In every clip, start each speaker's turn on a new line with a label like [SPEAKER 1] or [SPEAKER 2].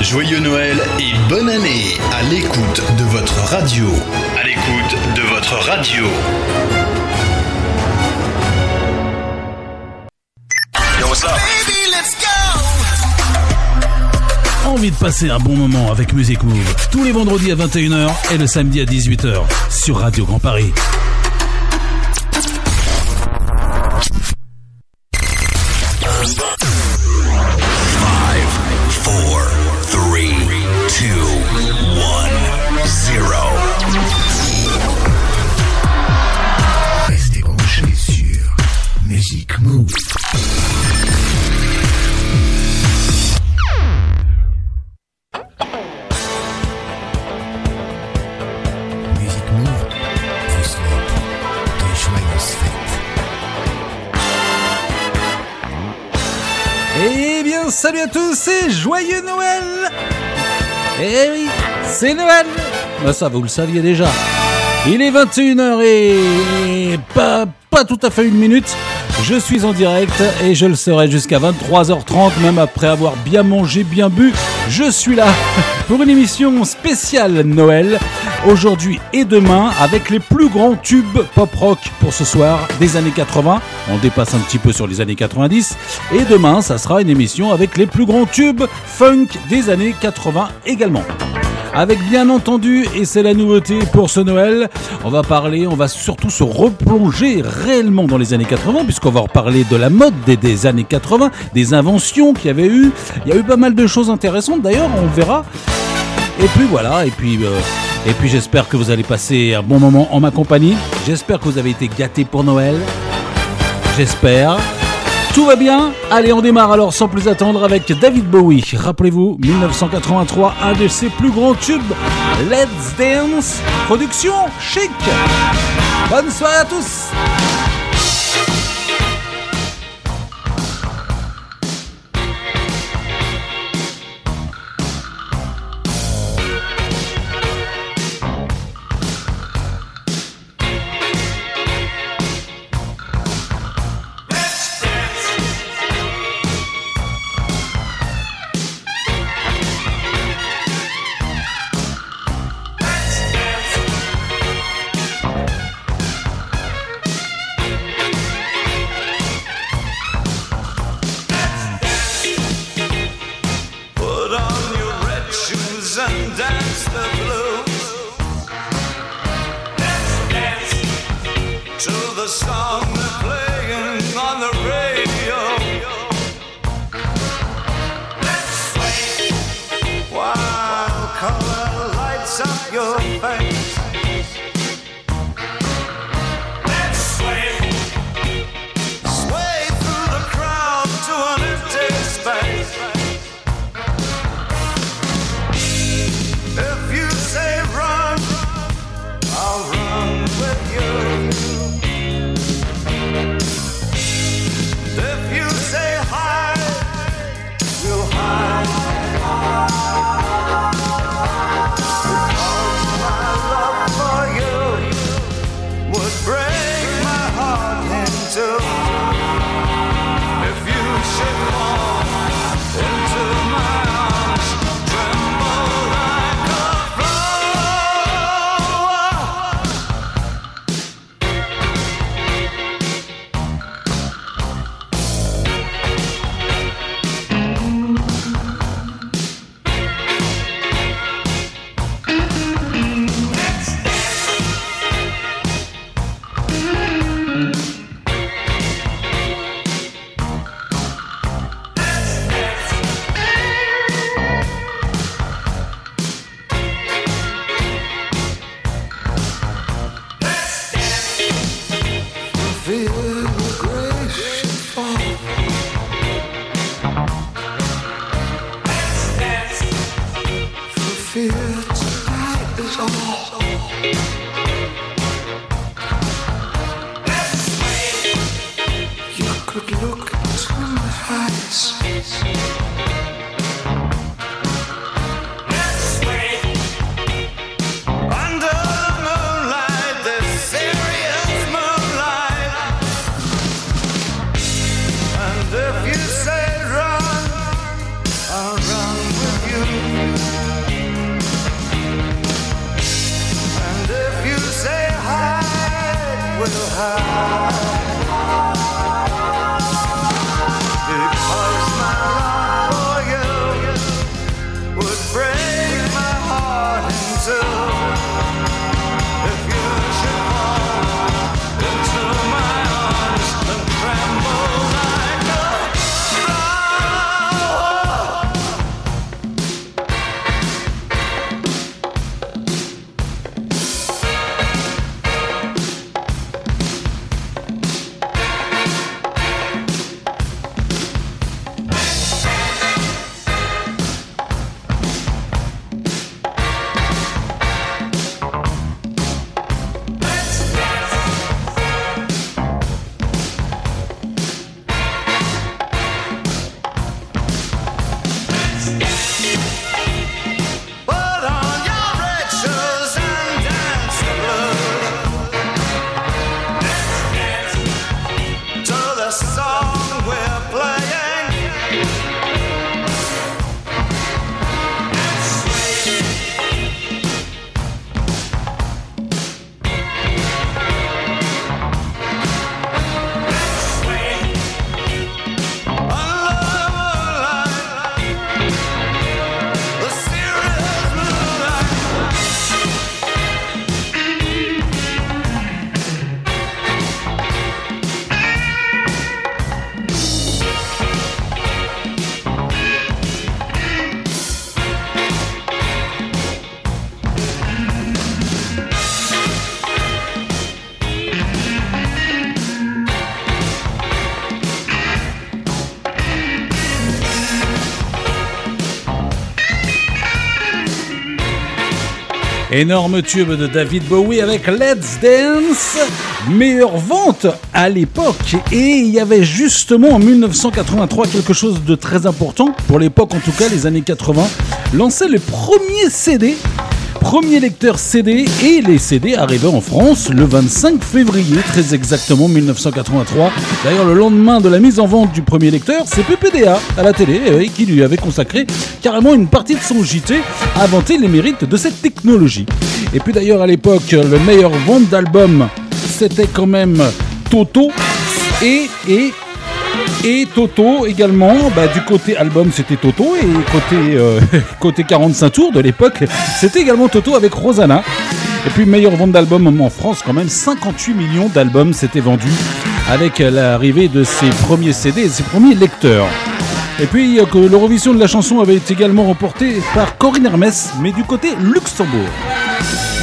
[SPEAKER 1] Joyeux Noël et bonne année à l'écoute de votre radio. À l'écoute de votre radio.
[SPEAKER 2] Envie de passer un bon moment avec Music Move tous les vendredis à 21h et le samedi à 18h sur Radio Grand Paris. Bah ça, vous le saviez déjà. Il est 21h et pas, pas tout à fait une minute. Je suis en direct et je le serai jusqu'à 23h30, même après avoir bien mangé, bien bu. Je suis là pour une émission spéciale Noël, aujourd'hui et demain, avec les plus grands tubes pop-rock pour ce soir des années 80. On dépasse un petit peu sur les années 90. Et demain, ça sera une émission avec les plus grands tubes funk des années 80 également avec bien entendu, et c'est la nouveauté pour ce Noël, on va parler, on va surtout se replonger réellement dans les années 80, puisqu'on va reparler de la mode des, années 80, des inventions qu'il y avait eu. Il y a eu pas mal de choses intéressantes d'ailleurs, on verra. Et puis voilà, et puis... Euh, et puis j'espère que vous allez passer un bon moment en ma compagnie. J'espère que vous avez été gâtés pour Noël. J'espère. Tout va bien Allez, on démarre alors sans plus attendre avec David Bowie. Rappelez-vous, 1983, un de ses plus grands tubes, Let's Dance, production chic. Bonne soirée à tous Énorme tube de David Bowie avec Let's Dance, meilleure vente à l'époque. Et il y avait justement en 1983 quelque chose de très important, pour l'époque en tout cas, les années 80, lancé le premier CD premier lecteur CD et les CD arrivaient en France le 25 février, très exactement 1983. D'ailleurs, le lendemain de la mise en vente du premier lecteur, c'est PPDA à la télé euh, qui lui avait consacré carrément une partie de son JT à vanter les mérites de cette technologie. Et puis d'ailleurs, à l'époque, le meilleur vente d'album, c'était quand même Toto et, et et Toto également, bah, du côté album c'était Toto et côté, euh, côté 45 tours de l'époque c'était également Toto avec Rosanna. Et puis meilleure vente d'album en France quand même, 58 millions d'albums s'étaient vendus avec l'arrivée de ses premiers CD et ses premiers lecteurs. Et puis l'Eurovision de la chanson avait été également remportée par Corinne Hermès, mais du côté Luxembourg.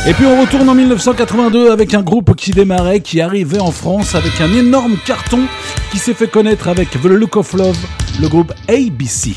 [SPEAKER 2] Et puis on retourne en 1982 avec un groupe qui démarrait, qui arrivait en France avec un énorme carton qui s'est fait connaître avec The Look of Love, le groupe ABC.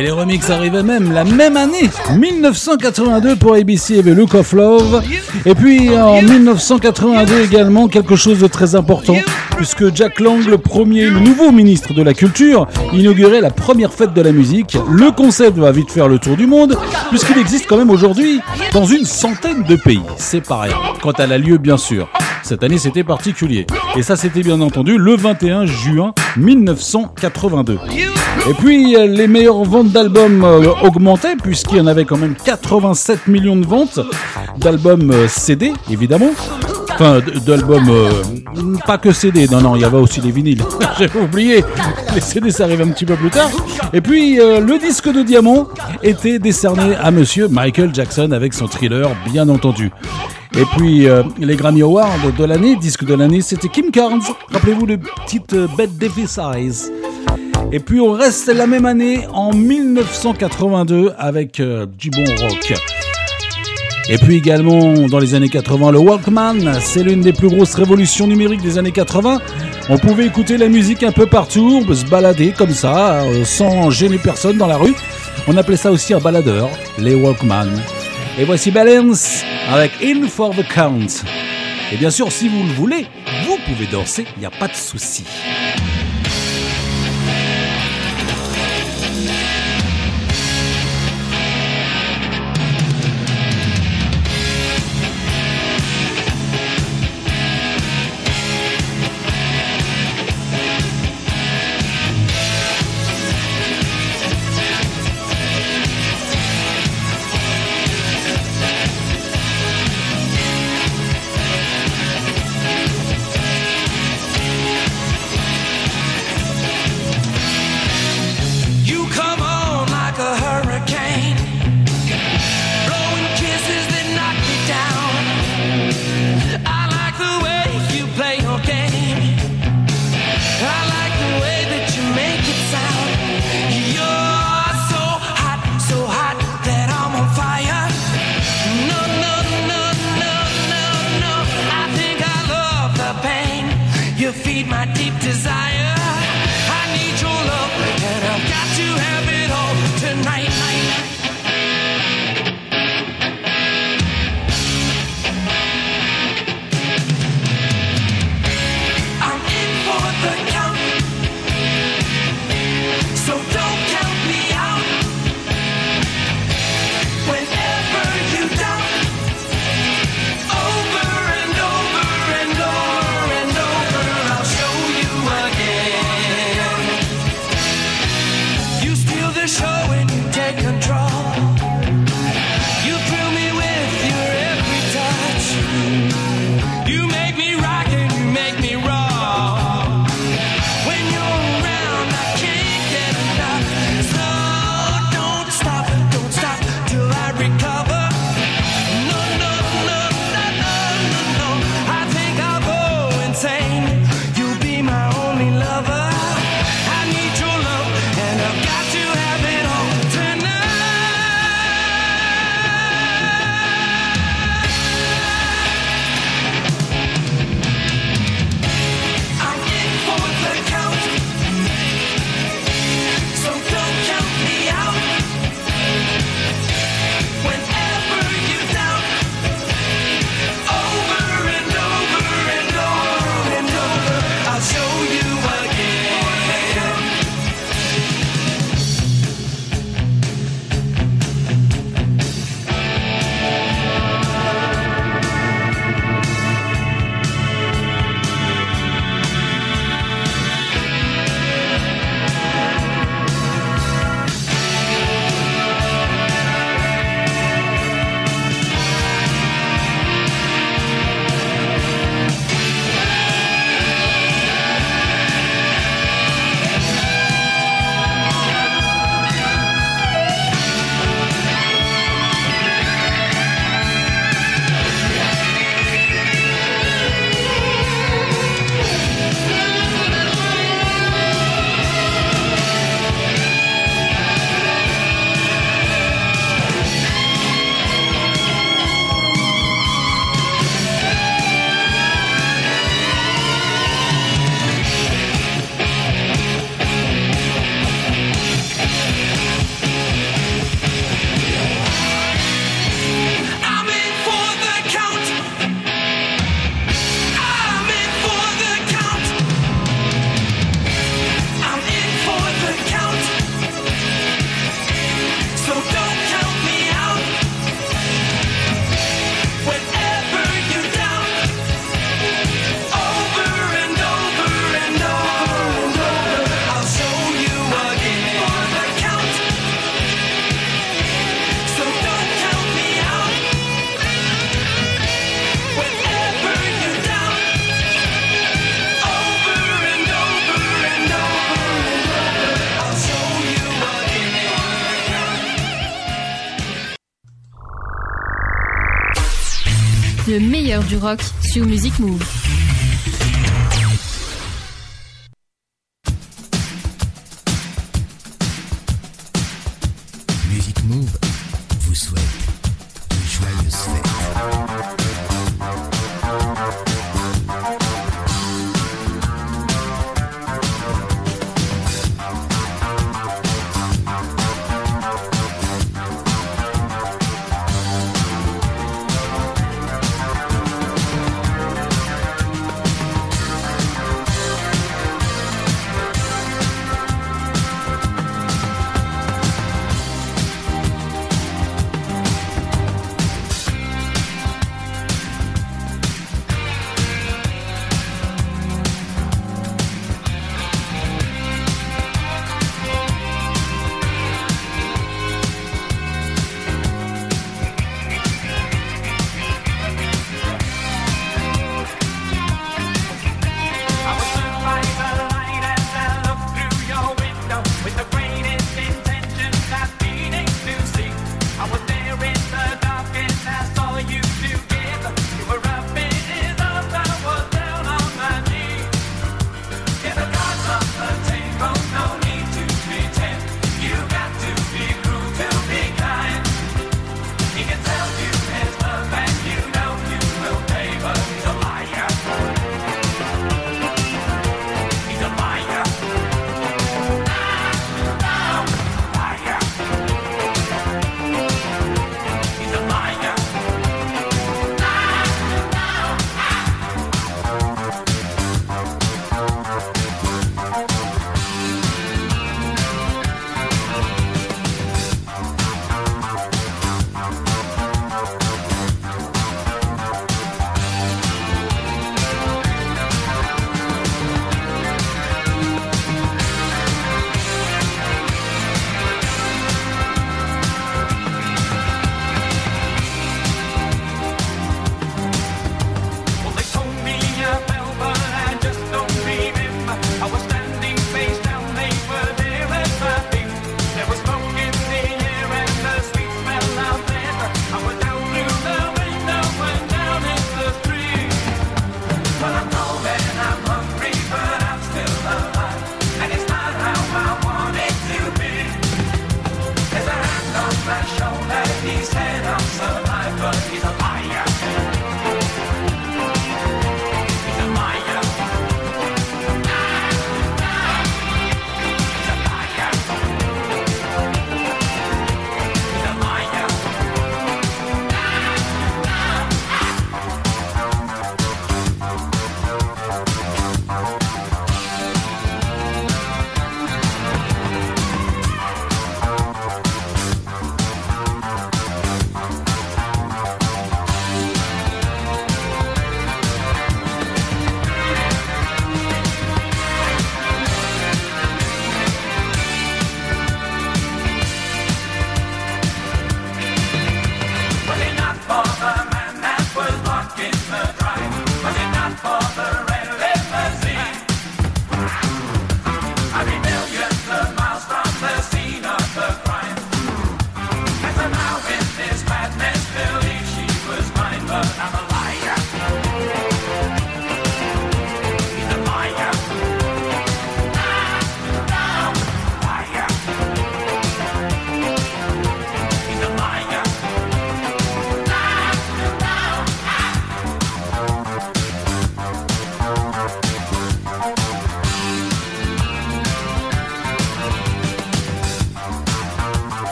[SPEAKER 2] Et les remixes arrivaient même la même année, 1982 pour ABC et The Look of Love. Et puis en 1982 également, quelque chose de très important, puisque Jack Lang, le premier, nouveau ministre de la Culture, inaugurait la première fête de la musique. Le concept va vite faire le tour du monde, puisqu'il existe quand même aujourd'hui dans une centaine de pays. C'est pareil, quand elle a lieu bien sûr. Cette année, c'était particulier. Et ça, c'était bien entendu le 21 juin 1982. Et puis, les meilleures ventes d'albums euh, augmentaient, puisqu'il y en avait quand même 87 millions de ventes d'albums euh, CD, évidemment. Enfin, d'albums, euh, pas que CD, non, non, il y avait aussi les vinyles. J'avais oublié, les CD, ça arrive un petit peu plus tard. Et puis, le disque de diamant était décerné à monsieur Michael Jackson avec son thriller, bien entendu. Et puis, les Grammy Awards de l'année, disque de l'année, c'était Kim Carnes. Rappelez-vous le petit Bette Davis Eyes. Et puis on reste la même année en 1982 avec euh, du bon rock. Et puis également dans les années 80, le Walkman, c'est l'une des plus grosses révolutions numériques des années 80. On pouvait écouter la musique un peu partout, se balader comme ça, euh, sans gêner personne dans la rue. On appelait ça aussi un baladeur, les Walkman. Et voici Balance avec In for the Count. Et bien sûr, si vous le voulez, vous pouvez danser, il n'y a pas de souci.
[SPEAKER 3] Du rock sur Music Move.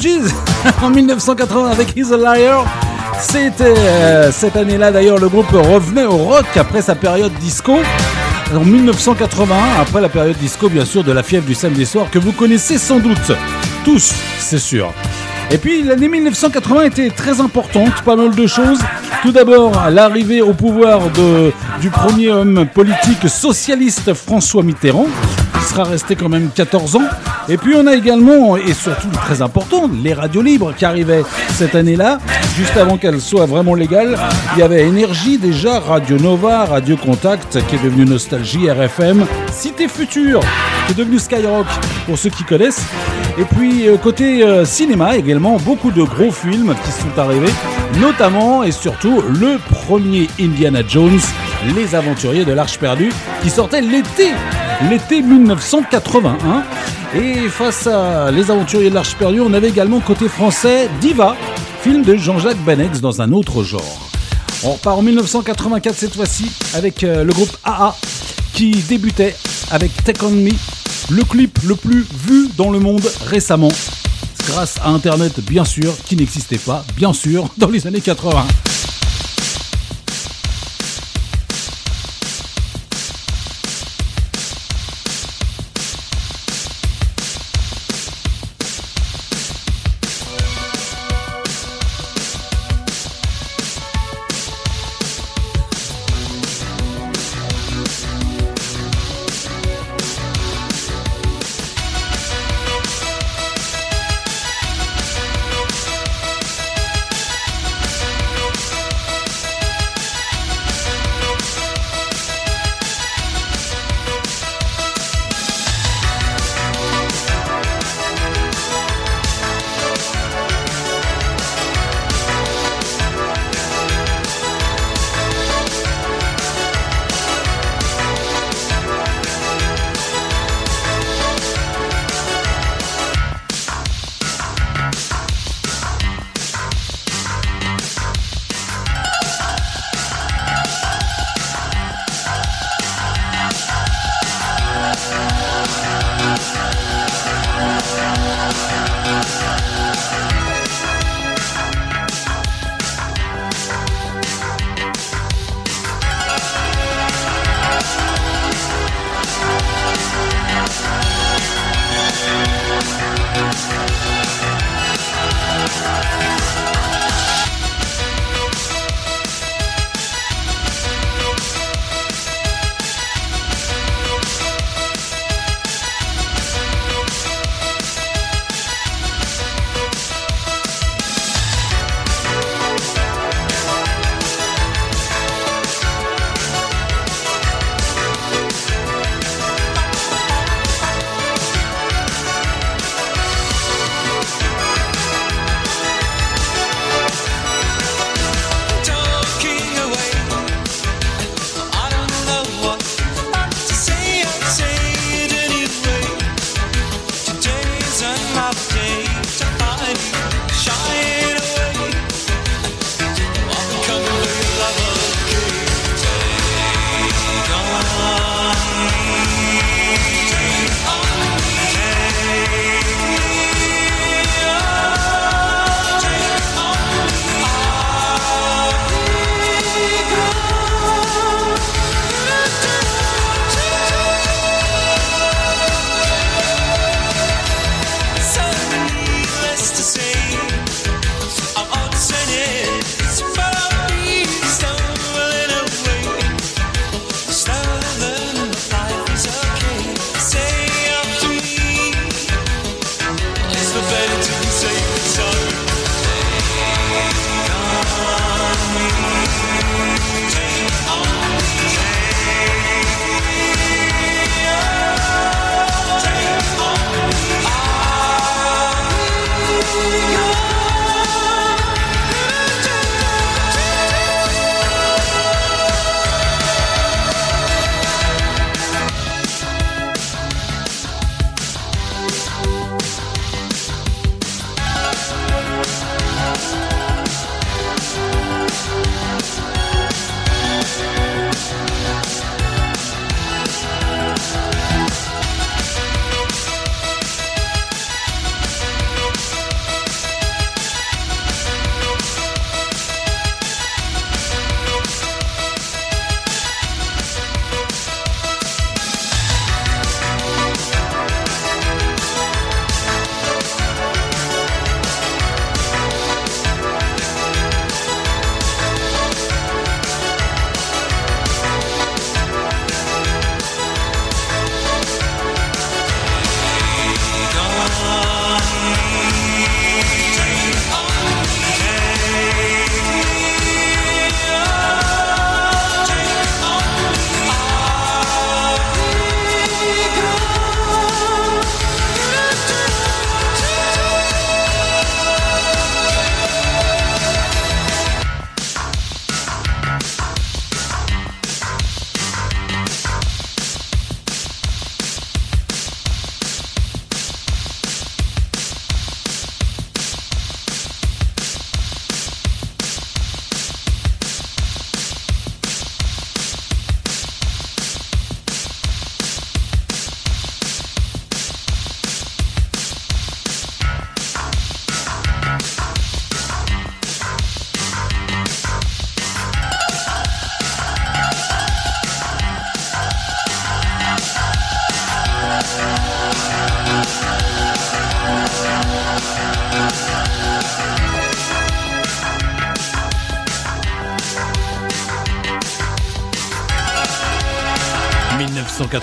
[SPEAKER 2] En 1980 avec He's a Liar. C'était euh, cette année-là d'ailleurs le groupe revenait au rock après sa période disco. En 1981, après la période disco bien sûr de la fièvre du samedi soir que vous connaissez sans doute. Tous, c'est sûr. Et puis l'année 1980 était très importante, pas mal de choses. Tout d'abord, l'arrivée au pouvoir du premier homme politique socialiste François Mitterrand, qui sera resté quand même 14 ans. Et puis on a également, et surtout très important, les radios libres qui arrivaient cette année-là, juste avant qu'elles soient vraiment légales. Il y avait Énergie déjà, Radio Nova, Radio Contact, qui est devenu Nostalgie, RFM, Cité Future, qui est devenu Skyrock, pour ceux qui connaissent. Et puis euh, côté euh, cinéma également, beaucoup de gros films qui sont arrivés, notamment et surtout le premier Indiana Jones, Les Aventuriers de l'Arche perdue, qui sortait l'été, l'été 1981. Et face à Les Aventuriers de l'Arche perdue, on avait également côté français Diva, film de Jean-Jacques Benex dans un autre genre. On repart en 1984 cette fois-ci avec euh, le groupe AA qui débutait avec Take On Me, le clip le plus vu dans le monde récemment, grâce à Internet bien sûr, qui n'existait pas, bien sûr, dans les années 80.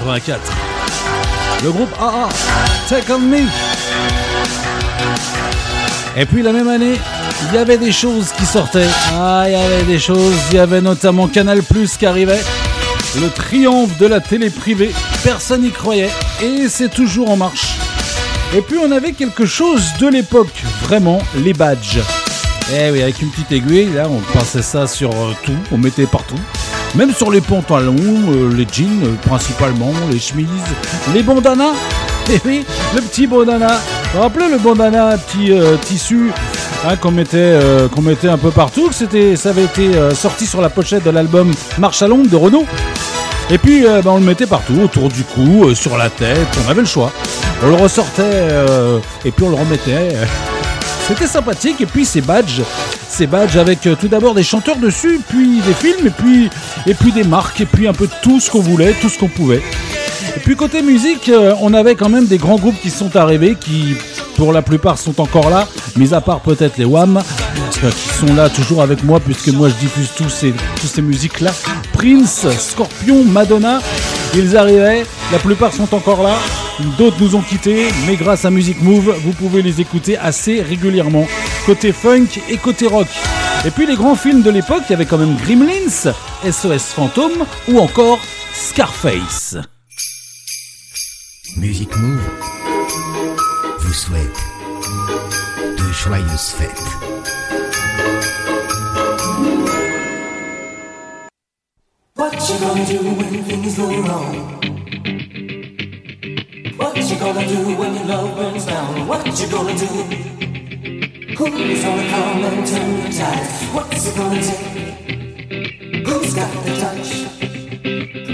[SPEAKER 2] 1984. Le groupe AA, Take On Me. Et puis la même année, il y avait des choses qui sortaient. Ah, il y avait des choses. Il y avait notamment Canal Plus qui arrivait. Le triomphe de la télé privée. Personne n'y croyait. Et c'est toujours en marche. Et puis on avait quelque chose de l'époque. Vraiment, les badges. Eh oui, avec une petite aiguille, là, on passait ça sur euh, tout. On mettait partout. Même sur les pantalons, euh, les jeans euh, principalement, les chemises, les bandanas. Eh oui, le petit bandana. Vous vous rappelez le bandana, petit tissu Hein, qu'on mettait, euh, un peu partout. C'était, ça avait été euh, sorti sur la pochette de l'album Marche à Londres de Renault. Et puis euh, bah, on le mettait partout, autour du cou, sur la tête, on avait le choix. On le ressortait et puis on le remettait. C'était sympathique. Et puis ces badges, ces badges avec tout d'abord des chanteurs dessus, puis des films, et puis, et puis des marques, et puis un peu tout ce qu'on voulait, tout ce qu'on pouvait. Et puis côté musique, on avait quand même des grands groupes qui sont arrivés, qui pour la plupart sont encore là, mis à part peut-être les euh, qui sont là toujours avec moi, puisque moi je diffuse tous ces, toutes ces musiques-là. Prince, Scorpion, Madonna, ils arrivaient, la plupart sont encore là, d'autres nous ont quittés, mais grâce à Music Move, vous pouvez les écouter assez régulièrement, côté funk et côté rock. Et puis les grands films de l'époque, il y avait quand même Gremlins, SOS Fantôme ou encore Scarface.
[SPEAKER 4] Music Move vous souhaite de joyeuses fêtes. What you gonna do when things go wrong? What you gonna do when your love burns down? What you gonna do? Who's gonna come and turn the tide? What's it gonna take? Who's got the touch?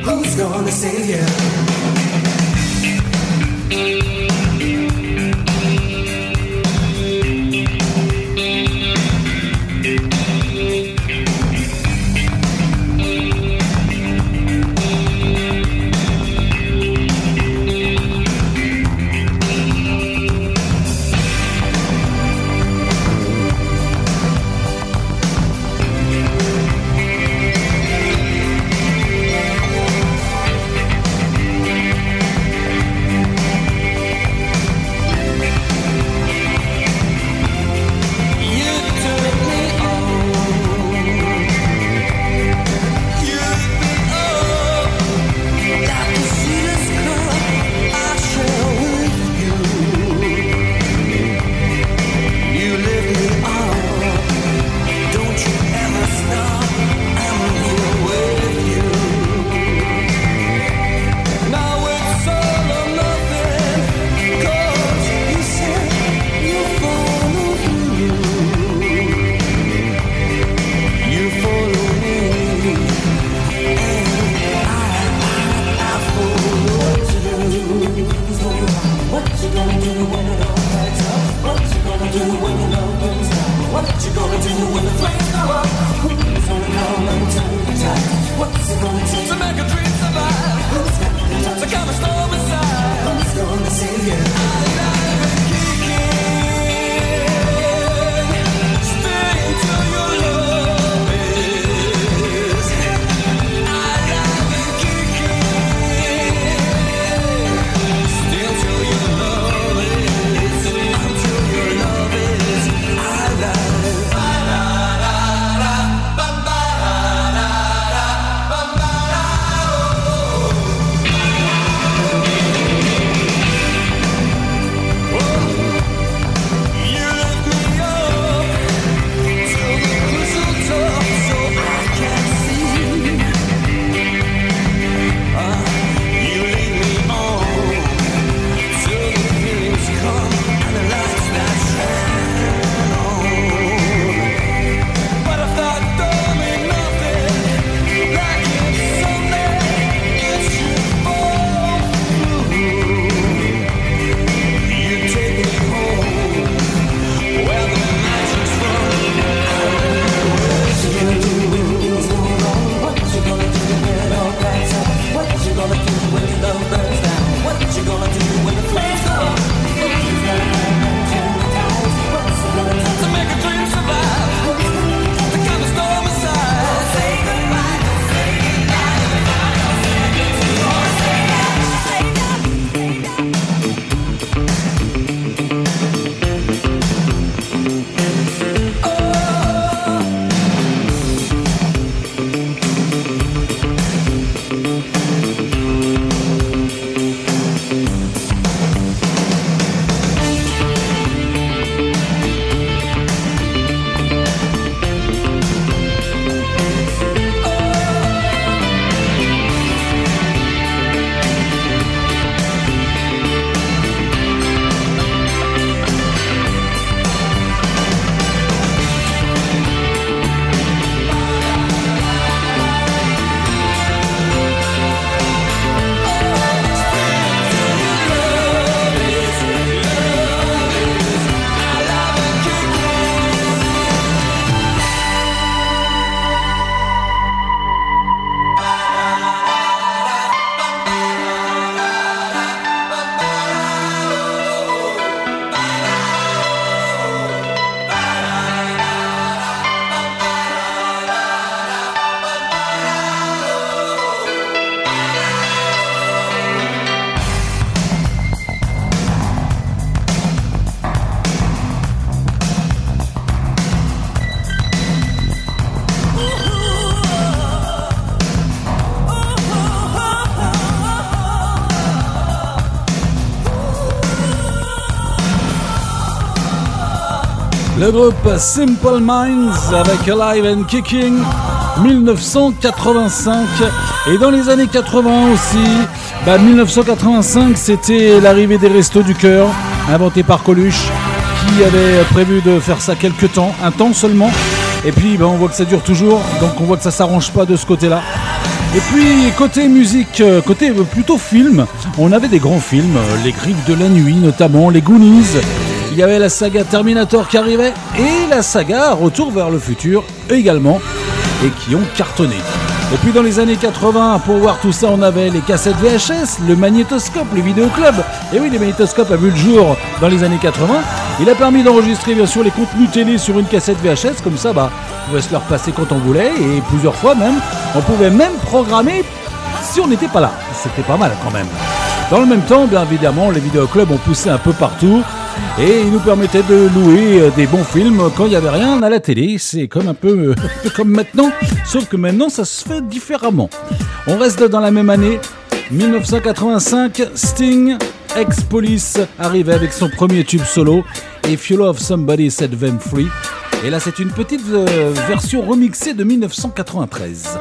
[SPEAKER 4] Who's gonna save you?
[SPEAKER 2] Simple Minds avec Alive and Kicking 1985 et dans les années 80 aussi 1985 bah, c'était l'arrivée des restos du cœur inventé par Coluche qui avait prévu de faire ça quelques temps un temps seulement. Et puis bah, on voit que ça dure toujours donc on voit que ça s'arrange pas de ce côté là et puis côté musique, euh, côté euh, plutôt film, on avait des grands films, euh, Les Griffes de la Nuit notamment, Les Goonies, il y avait la saga Terminator qui arrivait et la saga Retour vers le futur également et qui ont cartonné. Et puis dans les années 80, pour voir tout ça, on avait les cassettes VHS, le magnétoscope, les vidéoclubs. Et oui, les magnétoscopes a vu le jour dans les années 80. Il a permis d'enregistrer bien sûr les contenus télé sur une cassette VHS, comme ça, bah, on pouvait se leur passer quand on voulait et plusieurs fois même. On pouvait même programmer si on n'était pas là. C'était pas mal quand même. Dans le même temps, bien évidemment, les vidéoclubs ont poussé un peu partout et ils nous permettaient de louer euh, des bons films quand il n'y avait rien à la télé. C'est comme un peu, comme maintenant, sauf que maintenant ça se fait différemment. On reste dans la même année, 1985, Sting, ex-police, arrivait avec son premier tube solo, If You Love Somebody Set Them Free. Et là, c'est une petite euh, version remixée de 1993.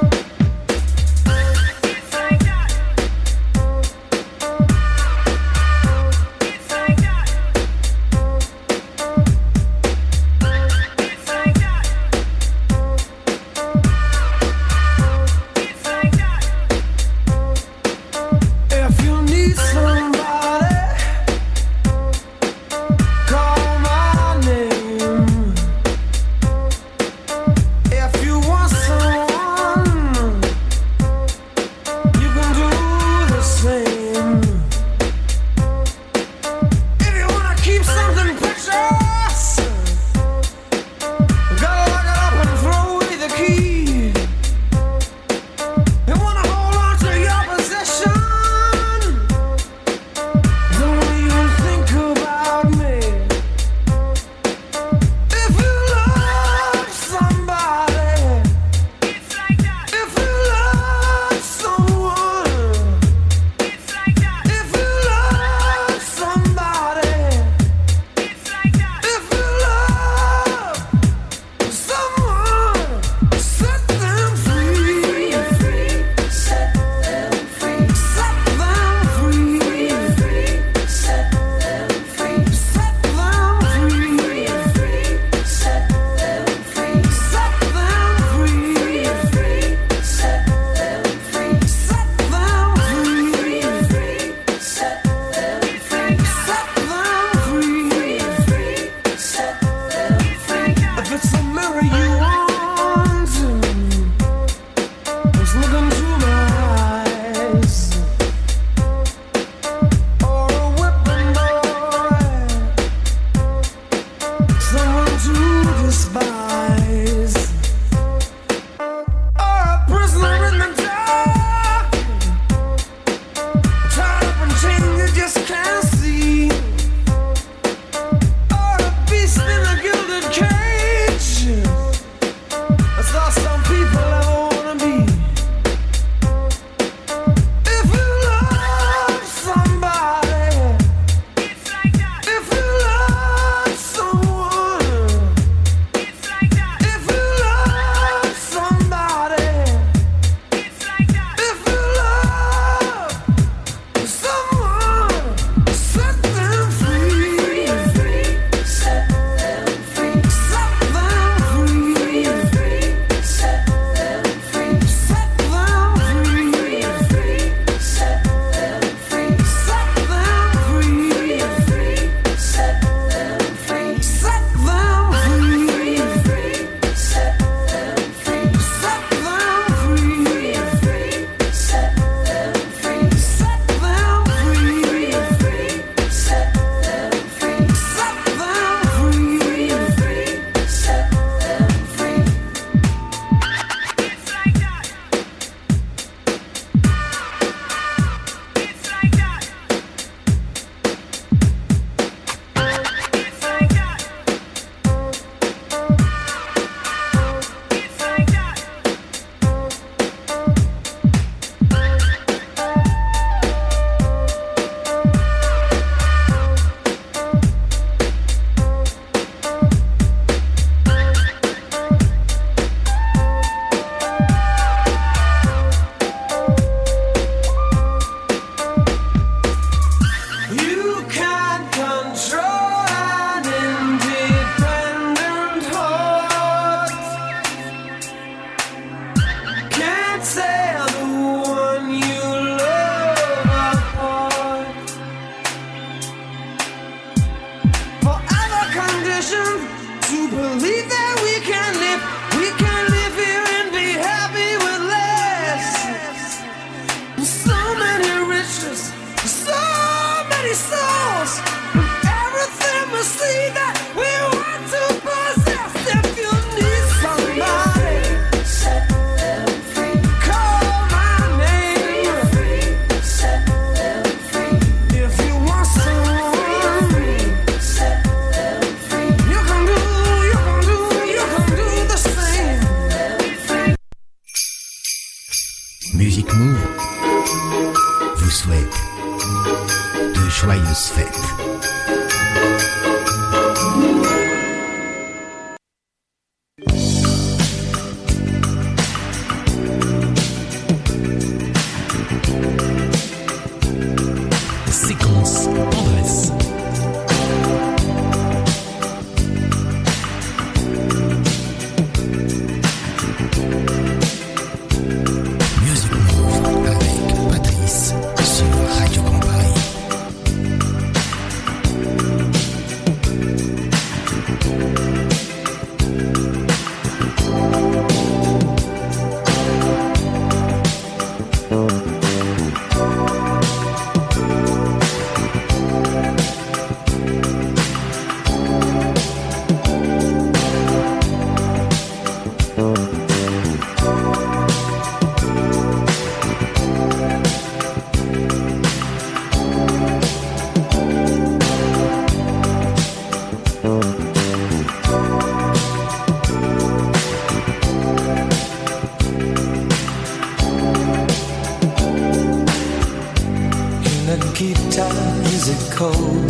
[SPEAKER 5] cold.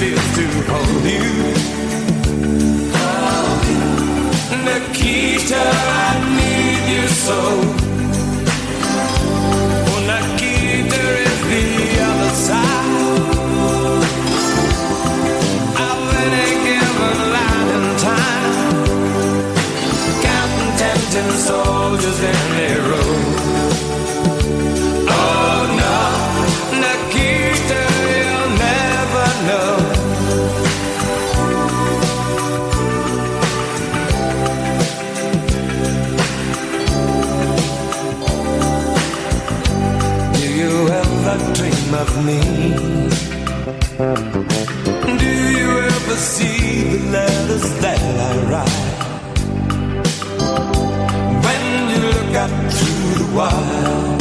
[SPEAKER 5] feels to hold you. Nikita, I need you so. love me? Do you ever see the letters that I write? When you look up through the wild,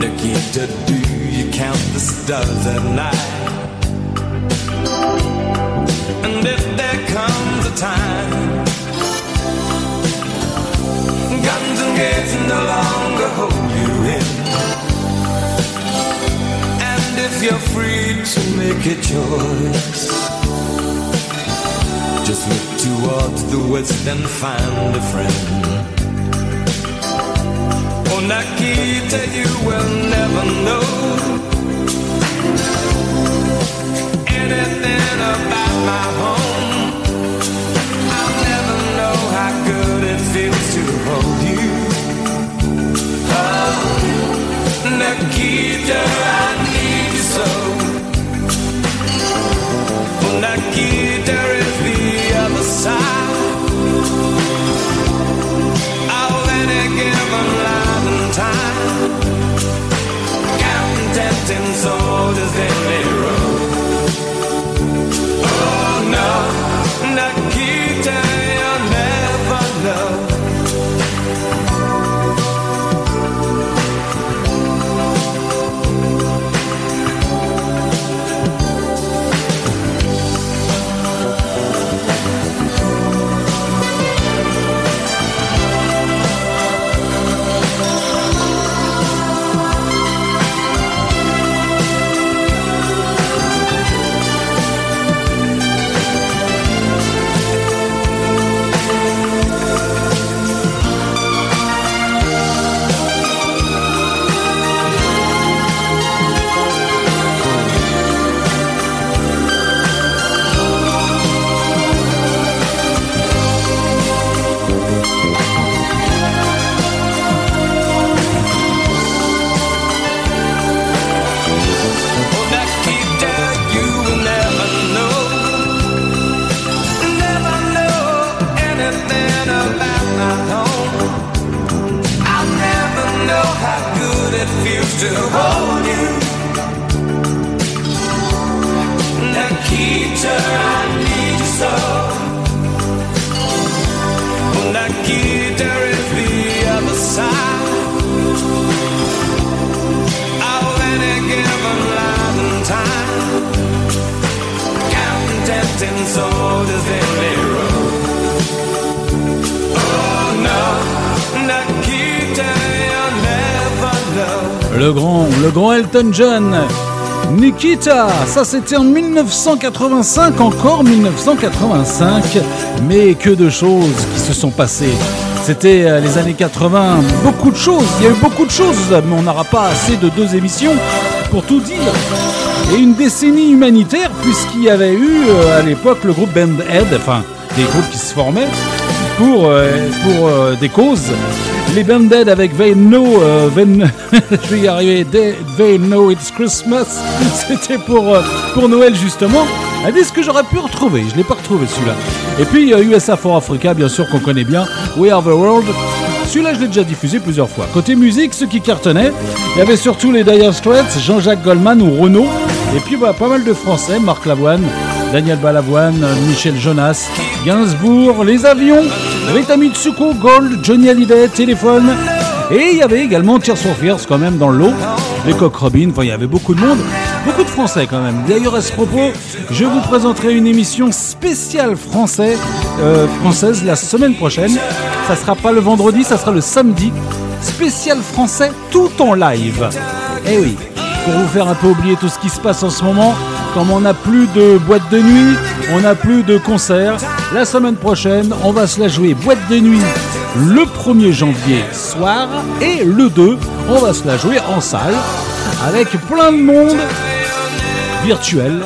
[SPEAKER 5] Nikita, do you count the stars at night? And if there comes a time guns and gates no longer hold you in is you're free to make a choice. Just look toward the west and find a friend. On oh, Nakita, you will never know anything about my home. I'll never know how good it feels to hold you. Oh, Nikita. Captain Soldiers know.
[SPEAKER 2] Le grand, le grand Elton John. Nikita, ça c'était en 1985, encore 1985, mais que de choses qui se sont passées. C'était euh, les années 80, beaucoup de choses, il y a eu beaucoup de choses, mais on n'aura pas assez de deux émissions pour tout dire. Et une décennie humanitaire, puisqu'il y avait eu euh, à l'époque le groupe Band Aid, enfin des groupes qui se formaient pour, euh, pour euh, des causes. Les Banded avec They Know, They- je vais y arriver, They, Know It's Christmas, c'était pour, pour Noël justement. Un disque que j'aurais pu retrouver, je l'ai pas retrouvé celui-là. Et puis USA for Africa, bien sûr qu'on connaît bien, We Are the World. Celui-là, je l'ai déjà diffusé plusieurs fois. Côté musique, ce qui cartonnait, il y avait surtout les Dire Straits, Jean-Jacques Goldman ou Renaud. Et puis bah, pas mal de Français, Marc Lavoine, Daniel Balavoine, Michel Jonas, Gainsbourg, Les Avions, Rita Mitsuko, Gold, Johnny Hallyday, Téléphone. Et il y avait également Tears for Fears quand même dans le lot, les Coq Robin, enfin il y avait beaucoup de monde, beaucoup de Français quand même. D'ailleurs à ce propos, je vous présenterai une émission spéciale français, euh, française la semaine prochaine. Ça sera pas le vendredi, ça sera le samedi. Spécial français tout en live. Eh oui, pour vous faire un peu oublier tout ce qui se passe en ce moment, comme on n'a plus de boîte de nuit, on n'a plus de concerts, la semaine prochaine, on va se la jouer boîte de nuit le 1er janvier soir et le 2, on va se la jouer en salle avec plein de monde virtuel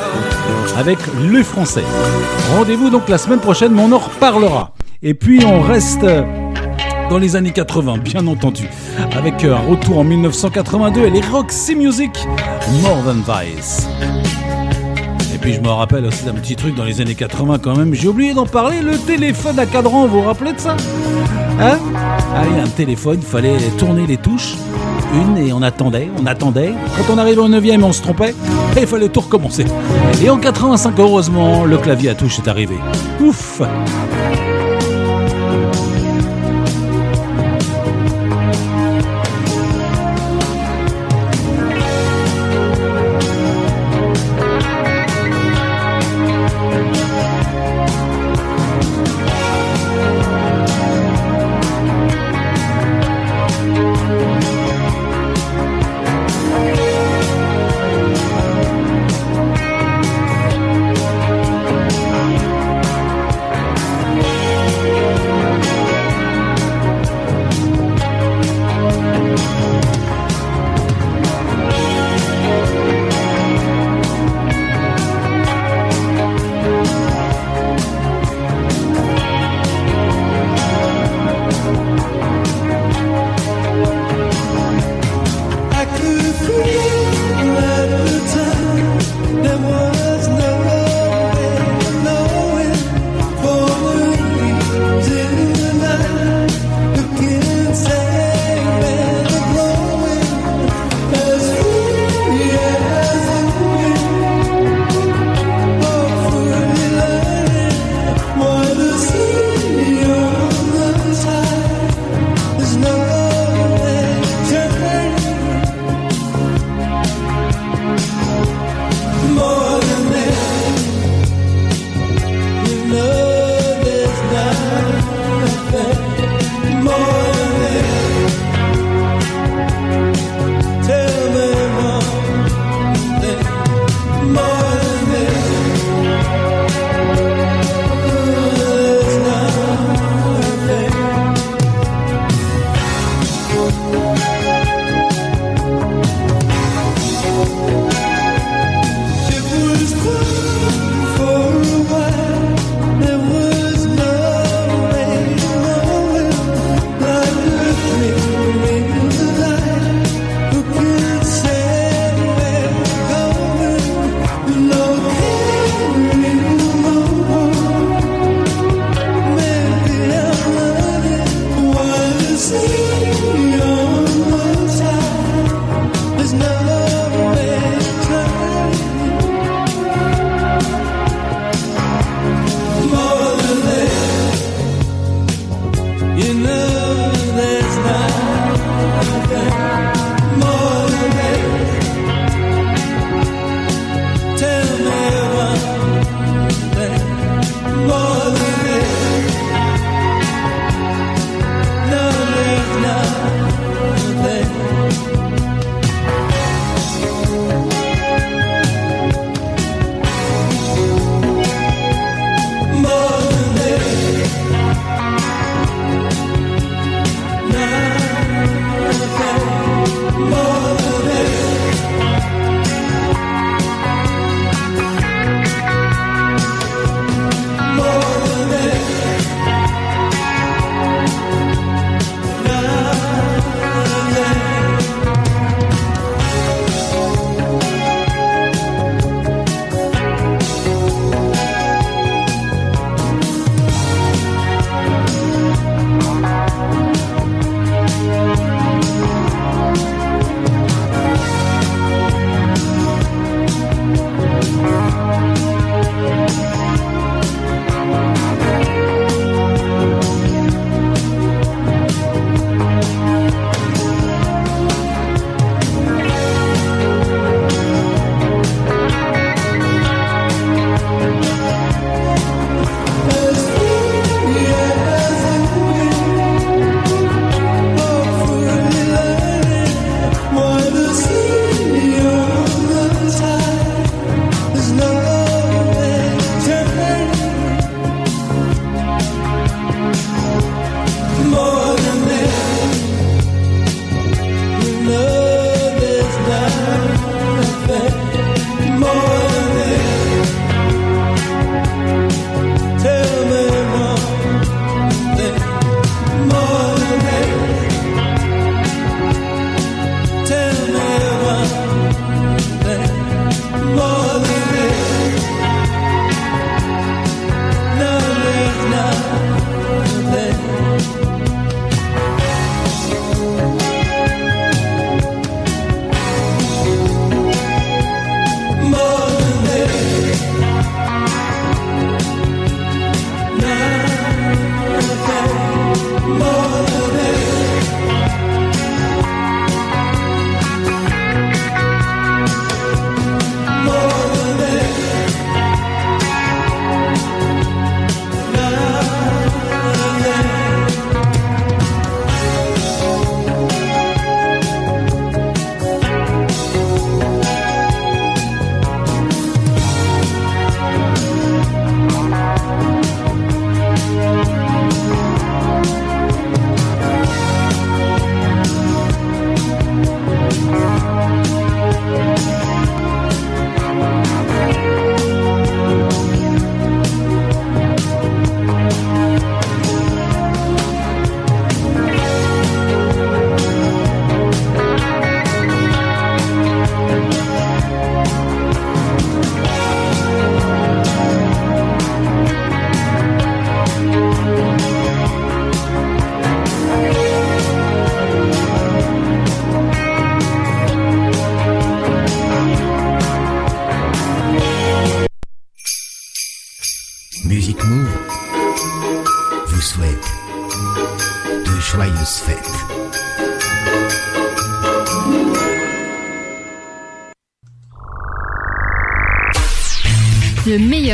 [SPEAKER 2] avec le français. Rendez-vous donc la semaine prochaine, mais on en reparlera. Et puis on reste dans les années 80, bien entendu, avec un retour en 1982 et les Roxy Music More Than Vice. Et puis je me rappelle aussi d'un petit truc dans les années 80 quand même, j'ai oublié d'en parler, le téléphone à cadran, vous vous rappelez de ça? Hein? Ah oui, un téléphone, il fallait tourner les touches, une et on attendait, on attendait. Quand on arrivait au 9 on se trompait et il fallait tout recommencer. Et en 85, heureusement, le clavier à touche est arrivé. Ouf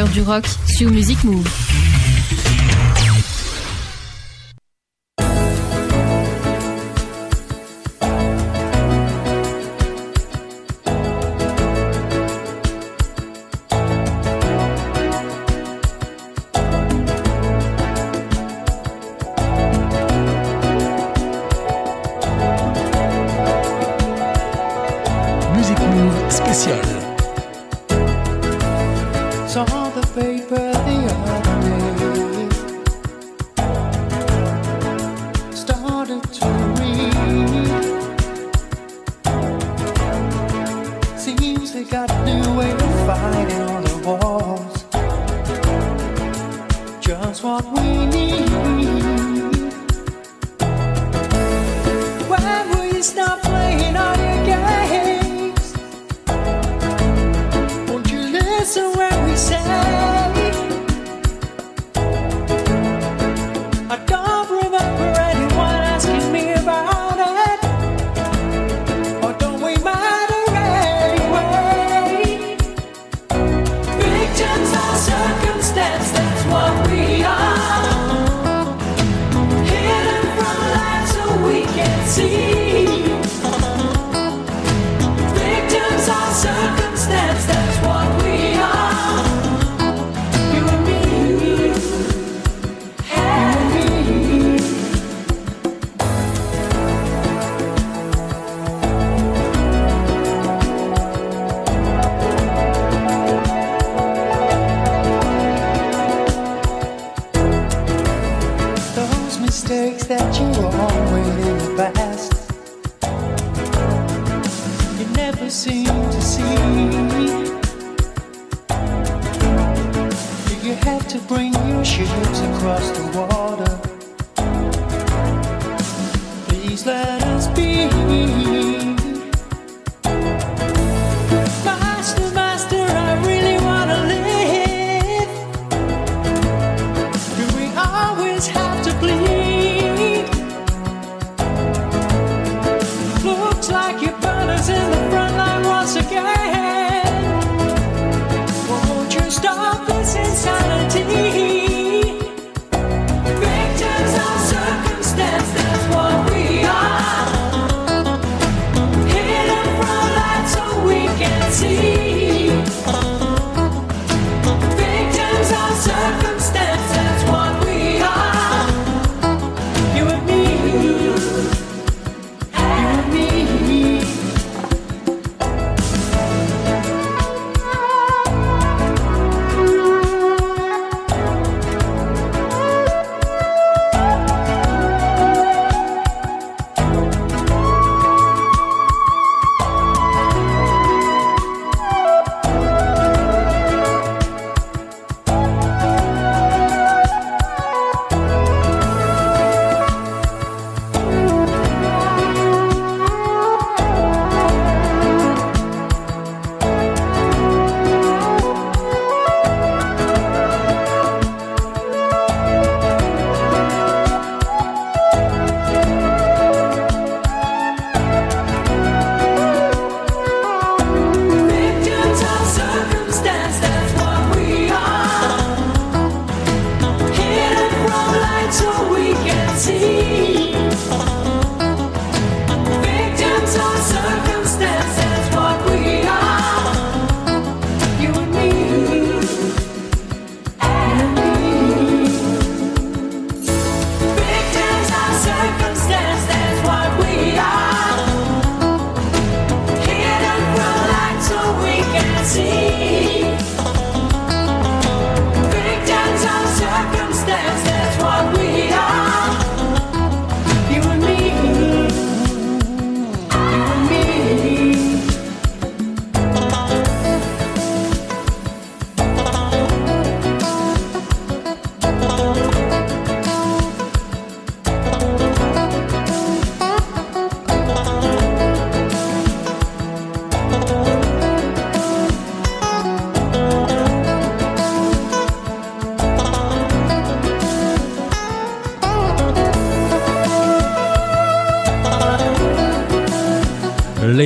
[SPEAKER 6] du rock sur Music Move.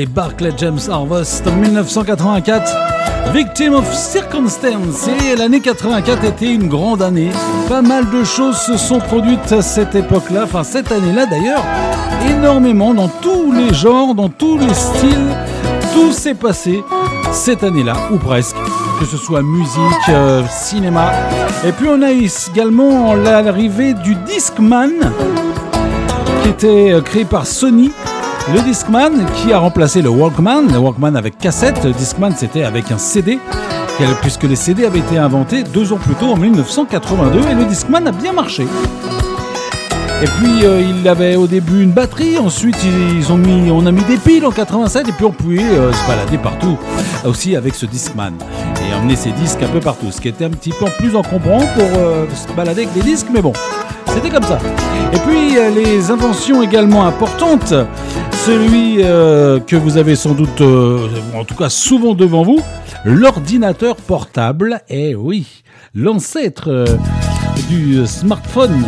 [SPEAKER 2] Barclay James Harvest en 1984. Victim of Circumstance. Et l'année 84 était une grande année. Pas mal de choses se sont produites à cette époque-là, enfin cette année-là d'ailleurs. Énormément dans tous les genres, dans tous les styles. Tout s'est passé cette année-là, ou presque. Que ce soit musique, euh, cinéma. Et puis on a également l'arrivée du Discman, qui était euh, créé par Sony. Le Discman qui a remplacé le Walkman, le Walkman avec cassette, le Discman c'était avec un CD, puisque les CD avaient été inventés deux ans plus tôt en 1982 et le Discman a bien marché. Et puis euh, il avait au début une batterie, ensuite on a mis des piles en 87 et puis on pouvait euh, se balader partout aussi avec ce Discman et emmener ses disques un peu partout, ce qui était un petit peu plus encombrant pour euh, se balader avec des disques, mais bon, c'était comme ça. Et puis les inventions également importantes, celui euh, que vous avez sans doute, euh, en tout cas souvent devant vous, l'ordinateur portable. Eh oui, l'ancêtre euh, du smartphone.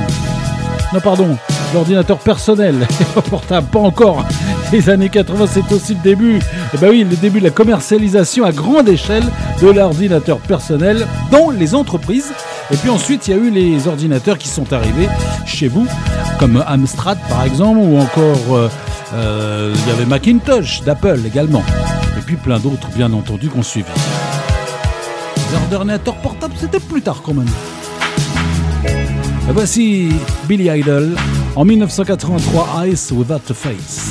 [SPEAKER 2] Non, pardon, l'ordinateur personnel, portable, pas encore. Les années 80, c'est aussi le début. Eh ben oui, le début de la commercialisation à grande échelle de l'ordinateur personnel dans les entreprises. Et puis ensuite, il y a eu les ordinateurs qui sont arrivés chez vous, comme Amstrad par exemple, ou encore il y avait Macintosh d'Apple également. Et puis plein d'autres, bien entendu, qu'on suivi. Les ordinateurs portables, c'était plus tard quand même. Voici Billy Idol en 1983, Ice Without a Face.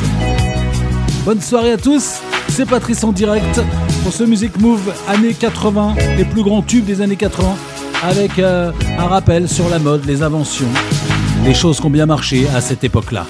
[SPEAKER 2] Bonne soirée à tous, c'est Patrice en direct pour ce Music Move années 80, les plus grands tubes des années 80, avec euh, un rappel sur la mode, les inventions, les choses qui ont bien marché à cette époque-là.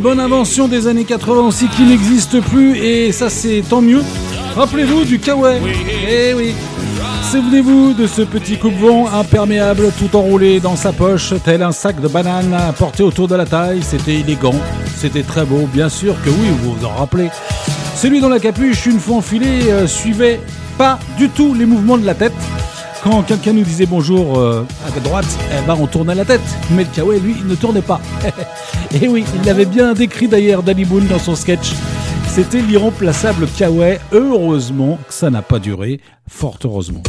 [SPEAKER 7] Bonne invention des années 80 aussi qui n'existe plus et ça c'est tant mieux. Rappelez-vous du kawaii. Eh oui. Souvenez-vous de ce petit coupe-vent imperméable tout enroulé dans sa poche, tel un sac de bananes porté autour de la taille. C'était élégant, c'était très beau, bien sûr que oui, vous vous en rappelez. Celui dont la capuche, une fois enfilée, euh, suivait pas du tout les mouvements de la tête. Quand quelqu'un nous disait bonjour euh, à droite, eh ben on tournait la tête. Mais le kawaii, lui, ne tournait pas. Et oui, il l'avait bien décrit d'ailleurs Danny Boone dans son sketch. C'était l'irremplaçable kawaii. Heureusement que ça n'a pas duré. Fort heureusement.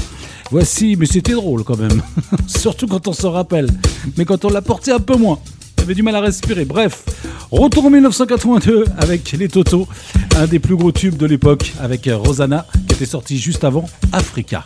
[SPEAKER 7] Voici, mais c'était drôle quand même. Surtout quand on se rappelle. Mais quand on l'a porté un peu moins. On avait du mal à respirer. Bref, retour en 1982 avec les Toto. Un des plus gros tubes de l'époque avec Rosanna qui était sorti juste avant Africa.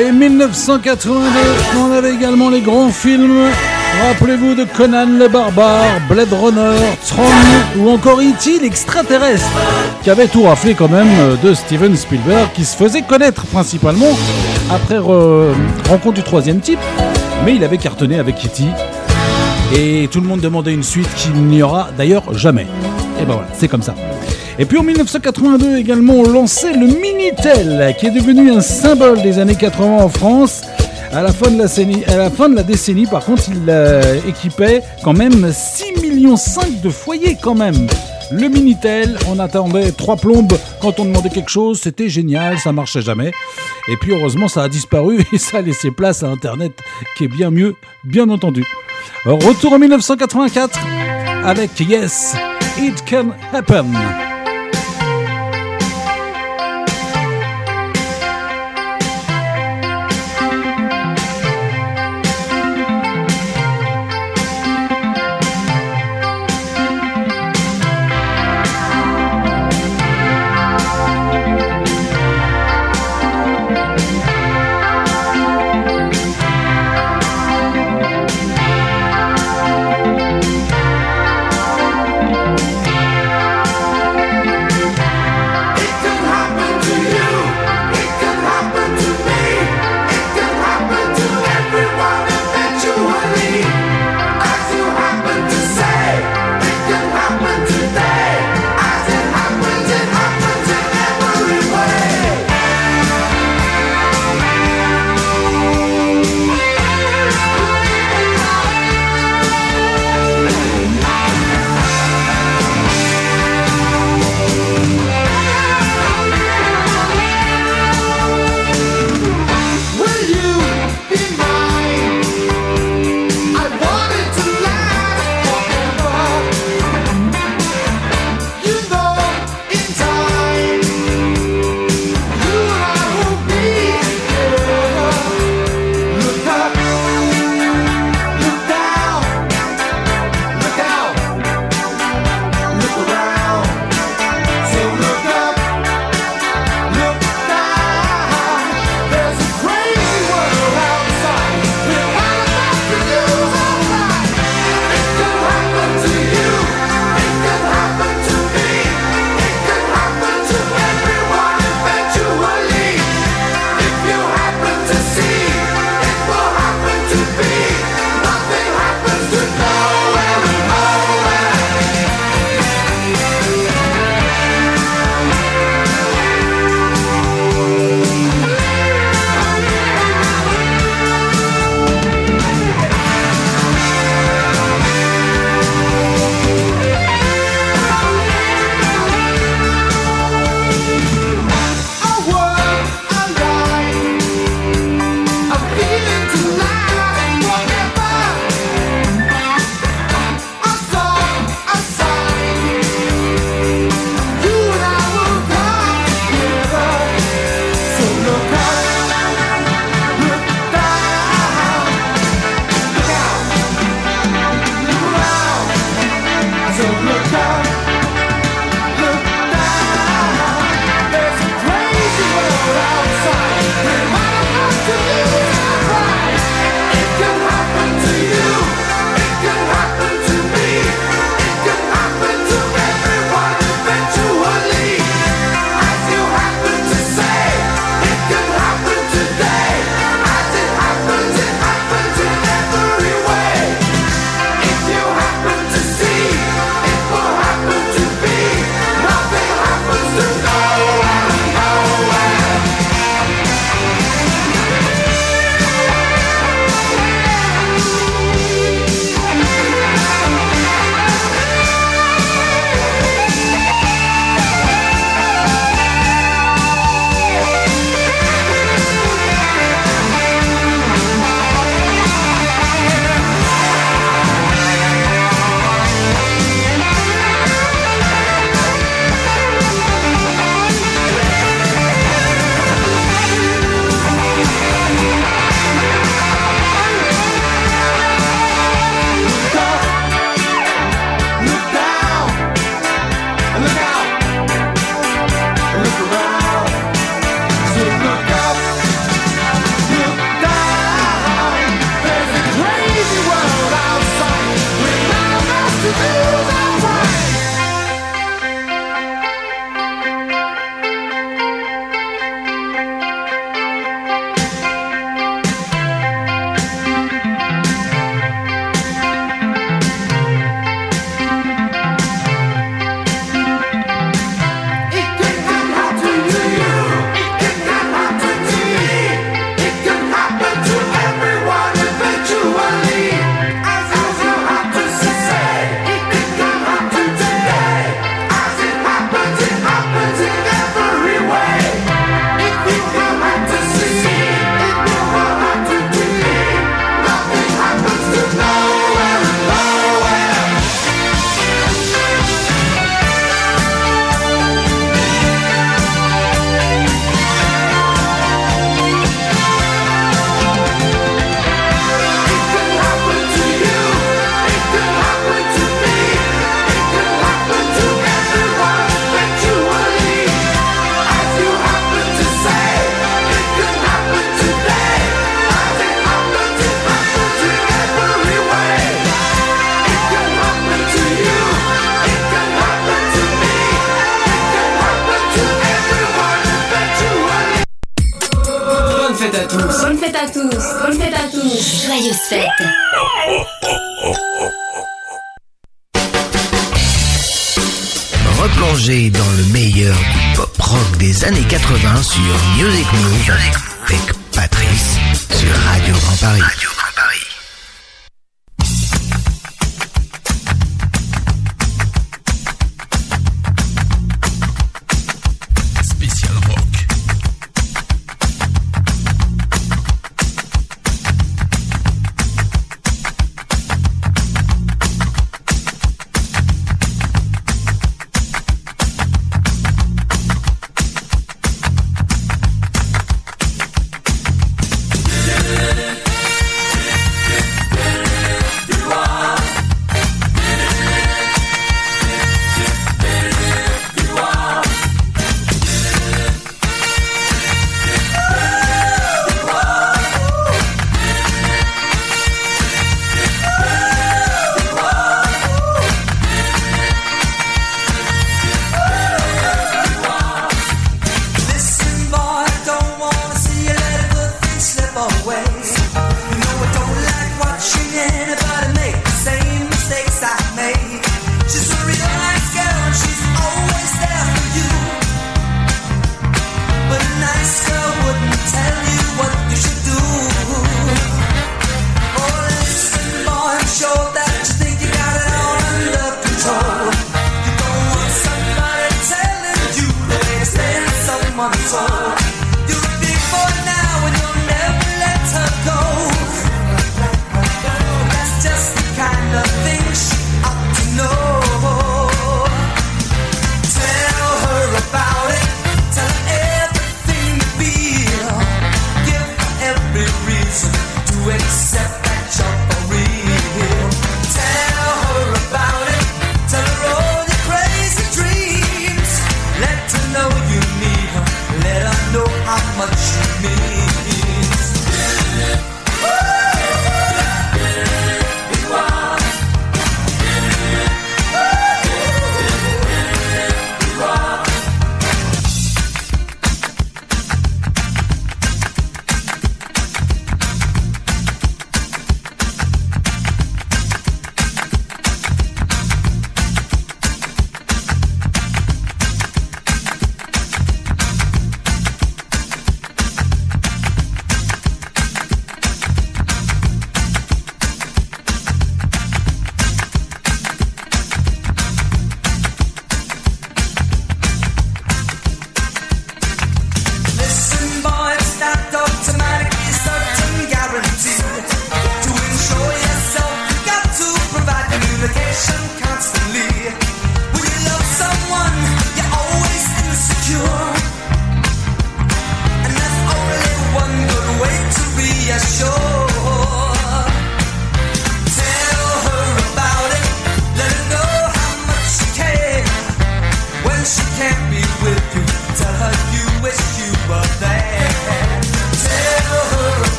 [SPEAKER 2] Et 1982, on avait également les grands films. Rappelez-vous de Conan le Barbare, Blade Runner, Tron ou encore E.T. l'extraterrestre, qui avait tout raflé quand même euh, de Steven Spielberg, qui se faisait connaître principalement après euh, Rencontre du troisième type, mais il avait cartonné avec E.T. Et tout le monde demandait une suite qu'il n'y aura d'ailleurs jamais. Et ben voilà, c'est comme ça. Et puis en 1982 également, on lançait le Minitel, qui est devenu un symbole des années 80 en France. À la fin de la, décennie, par contre, il euh, équipait quand même 6 millions 5 de foyers quand même. Le Minitel, on attendait trois plombes quand on demandait quelque chose, c'était génial, ça marchait jamais. Et puis heureusement, ça a disparu et ça a laissé place à Internet, qui est bien mieux, bien entendu. Retour en 1984 avec Yes, It Can Happen.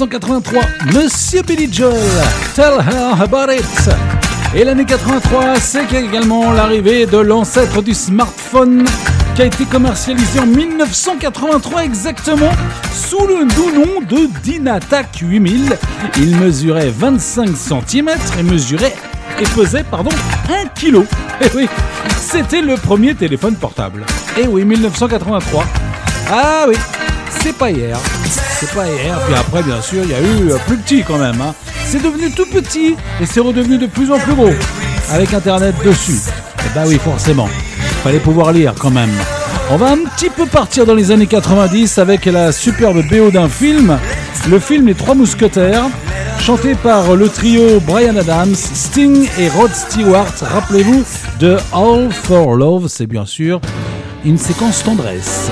[SPEAKER 2] 1983, Monsieur Billy Joel, Tell Her About It. Et l'année 83, c'est également l'arrivée de l'ancêtre du smartphone qui a été commercialisé en 1983 exactement sous le doux nom de Dynatac 8000. Il mesurait 25 cm et mesurait et pesait pardon 1 kg. Et oui, c'était le premier téléphone portable. Et oui, 1983. Ah oui, c'est pas hier. C'est pas hier. Puis après, bien sûr, il y a eu euh, plus petit quand même. hein. C'est devenu tout petit et c'est redevenu de plus en plus gros. Avec Internet dessus. Et bah oui, forcément. Fallait pouvoir lire quand même. On va un petit peu partir dans les années 90 avec la superbe BO d'un film. Le film Les Trois Mousquetaires. Chanté par le trio Brian Adams, Sting et Rod Stewart. Rappelez-vous de All for Love, c'est bien sûr une séquence tendresse.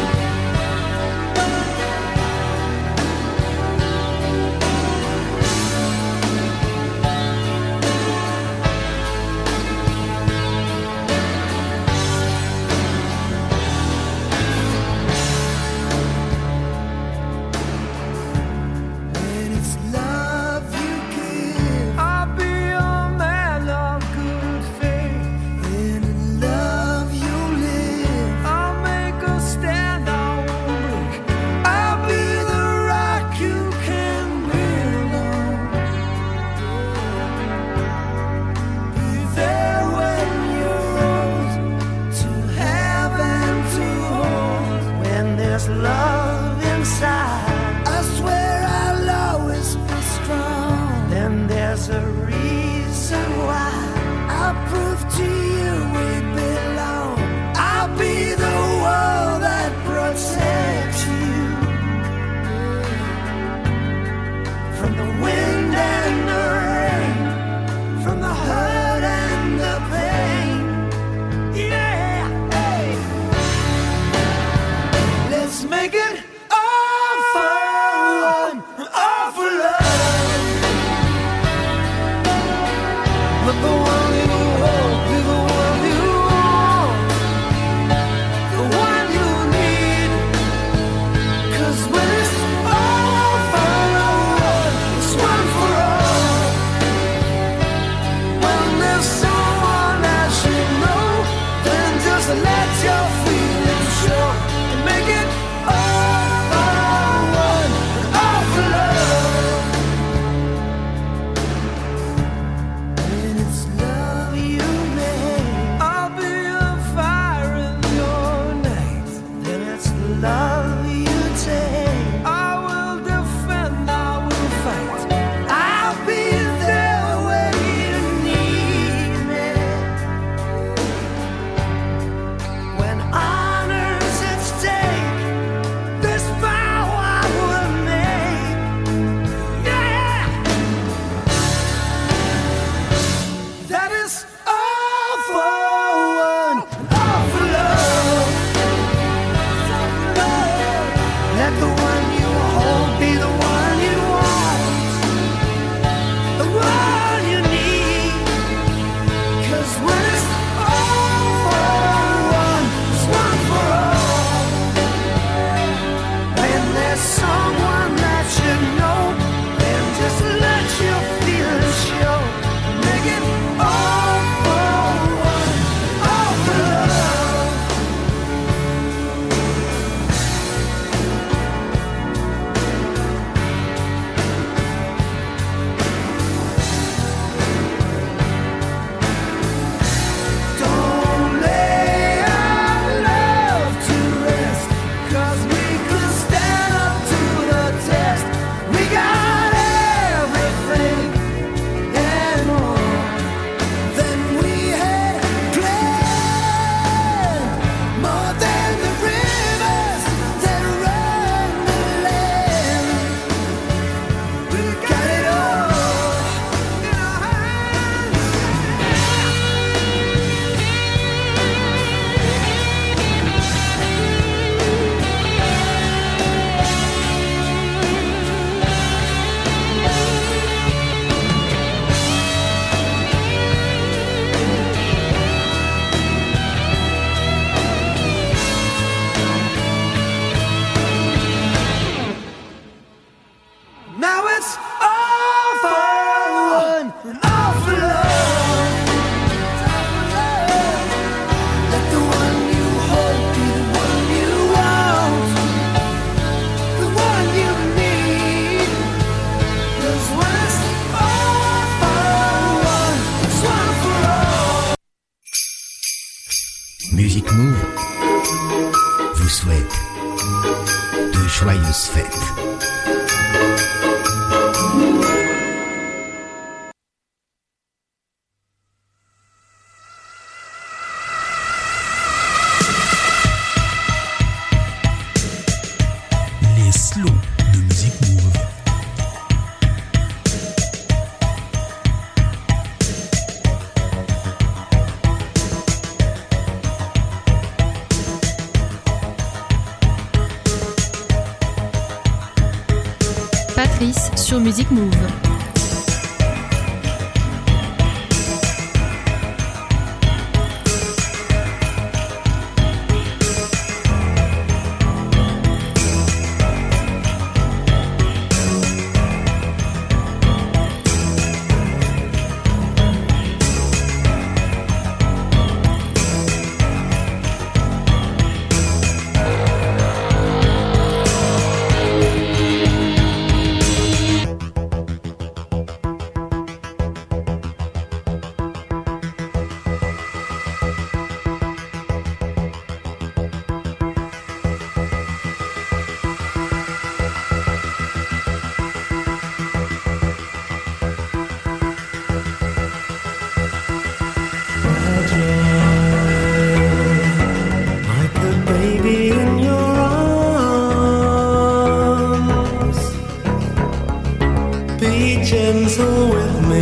[SPEAKER 8] musique move.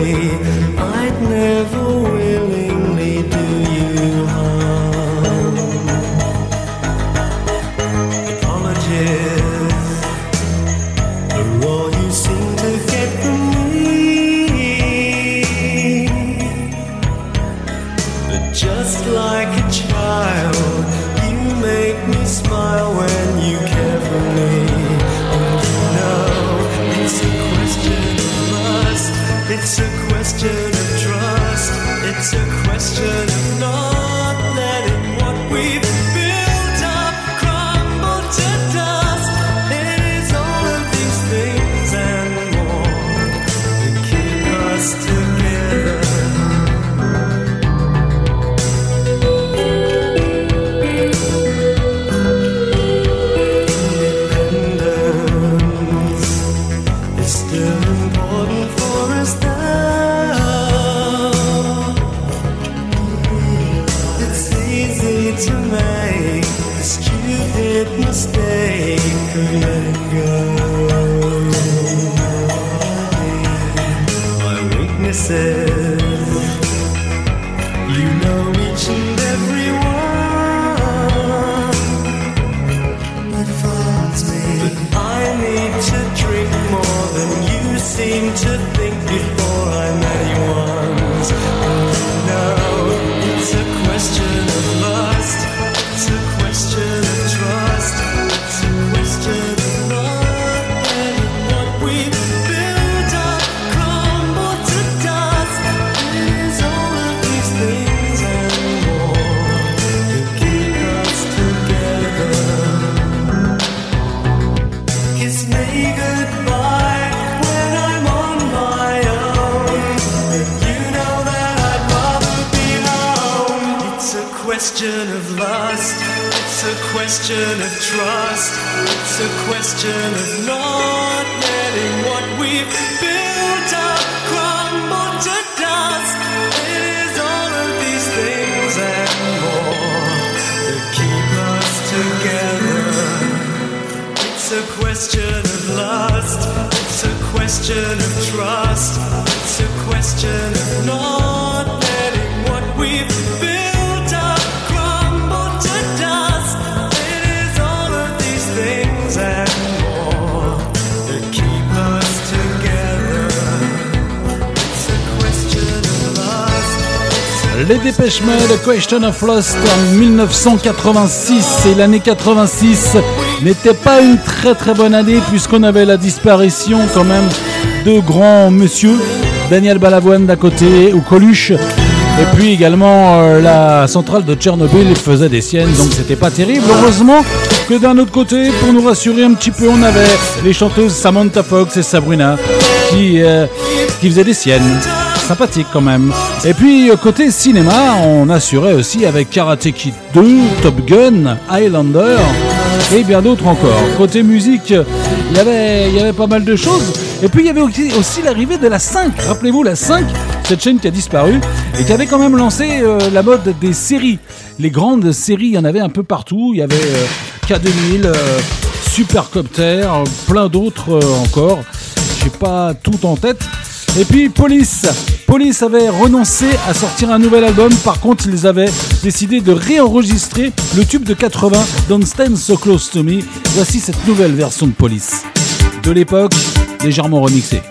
[SPEAKER 9] away The Question of
[SPEAKER 2] Lost en 1986 et l'année 86 n'était pas une très très bonne année puisqu'on avait la disparition quand même de grands monsieur Daniel Balavoine d'à côté ou Coluche. Et puis également euh, la centrale de Tchernobyl faisait des siennes donc c'était pas terrible. Heureusement que d'un autre côté pour nous rassurer un petit peu on avait les chanteuses Samantha Fox et Sabrina qui, euh, qui faisaient des siennes
[SPEAKER 10] sympathique quand même. Et puis euh, côté cinéma, on assurait aussi avec Karate Kid 2, Top Gun, Highlander et bien d'autres encore. Côté musique, il y avait, il y avait pas mal de choses. Et puis il y avait aussi, l'arrivée de la 5. Rappelez-vous la 5, cette chaîne qui a disparu et qui avait quand même lancé euh, la mode des séries. Les grandes séries, il y en avait un peu partout. Il y avait euh, K2000, euh, Supercopter, plein d'autres encore. J'ai pas tout en tête. Et puis Police. Police avait renoncé à sortir un nouvel album. Par contre, ils avaient décidé de réenregistrer le tube de 80 Don't Stand So Close to Me. Voici cette nouvelle version de Police. De l'époque, légèrement remixée.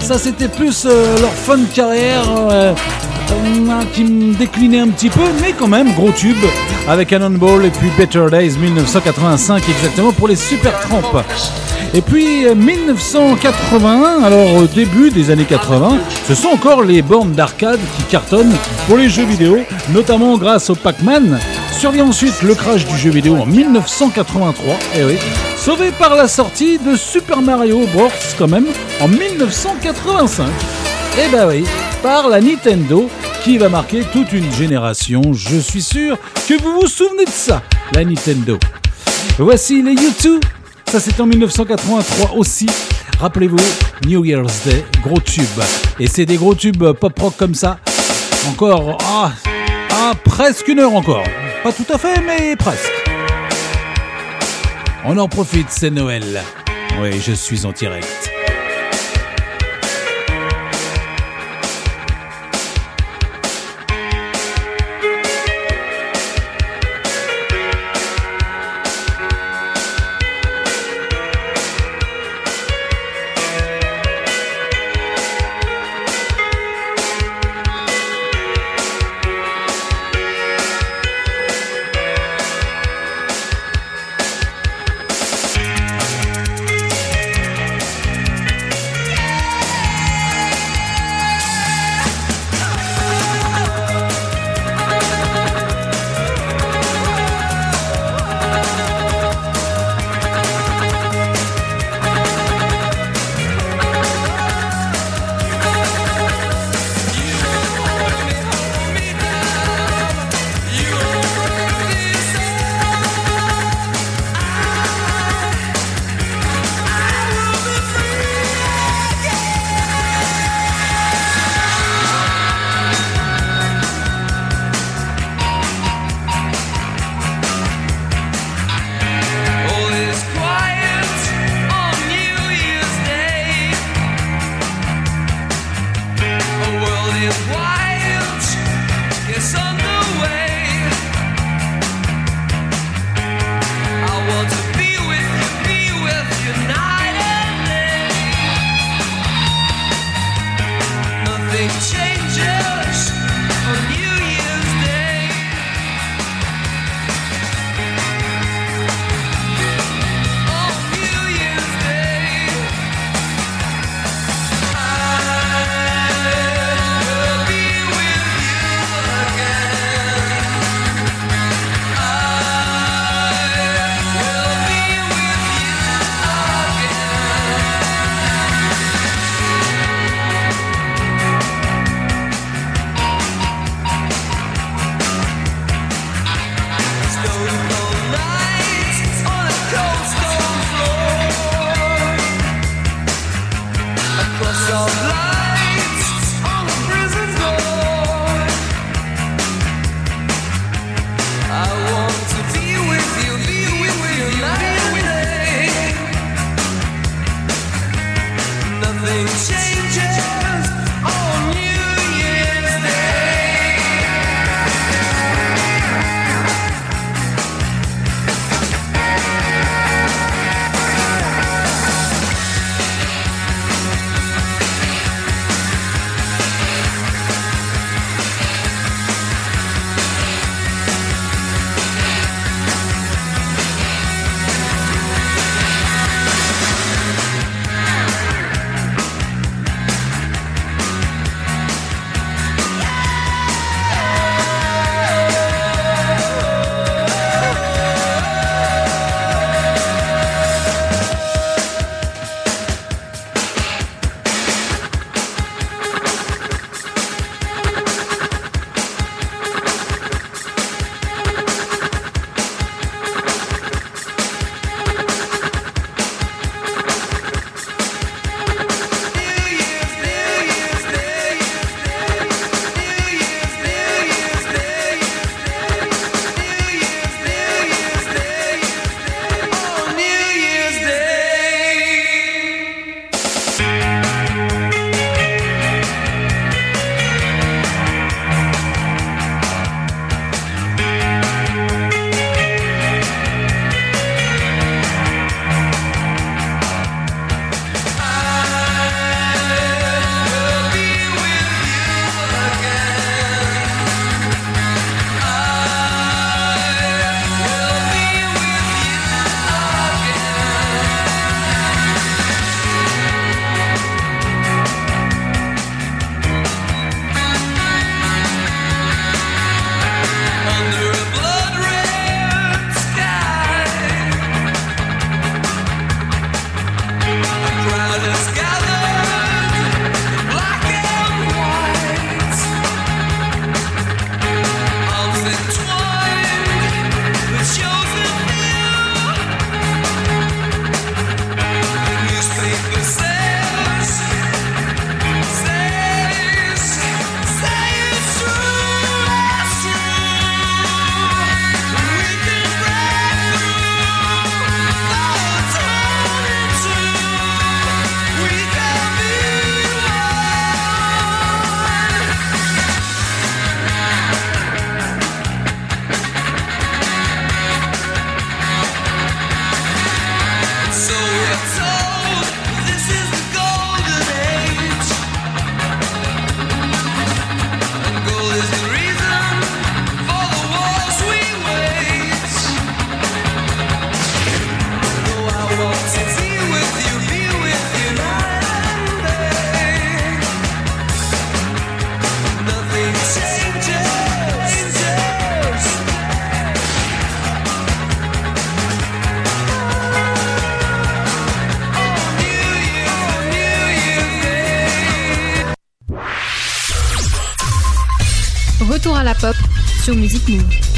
[SPEAKER 2] Ça c'était plus euh, leur de carrière euh, euh, qui me déclinait un petit peu, mais quand même gros tube avec Cannonball et puis Better Days 1985 exactement pour les Super Tramp. Et puis euh, 1981, alors au début des années 80, ce sont encore les bornes d'arcade qui cartonnent pour les jeux vidéo, notamment grâce au Pac-Man. Survient ensuite le crash du jeu vidéo en 1983, et oui, sauvé par la sortie de Super Mario Bros quand même en 1985. Et bah oui, par la Nintendo qui va marquer toute une génération. Je suis sûr que vous vous souvenez de ça, la Nintendo. Voici les U2. Ça c'est en 1983 aussi. Rappelez-vous, New Year's Day, gros tube. Et c'est des gros tubes pop rock comme ça. Encore, ah, ah, presque une heure encore. Pas tout à fait, mais presque. On en profite, c'est Noël. Oui, je suis en direct.
[SPEAKER 4] Sur Musique Move.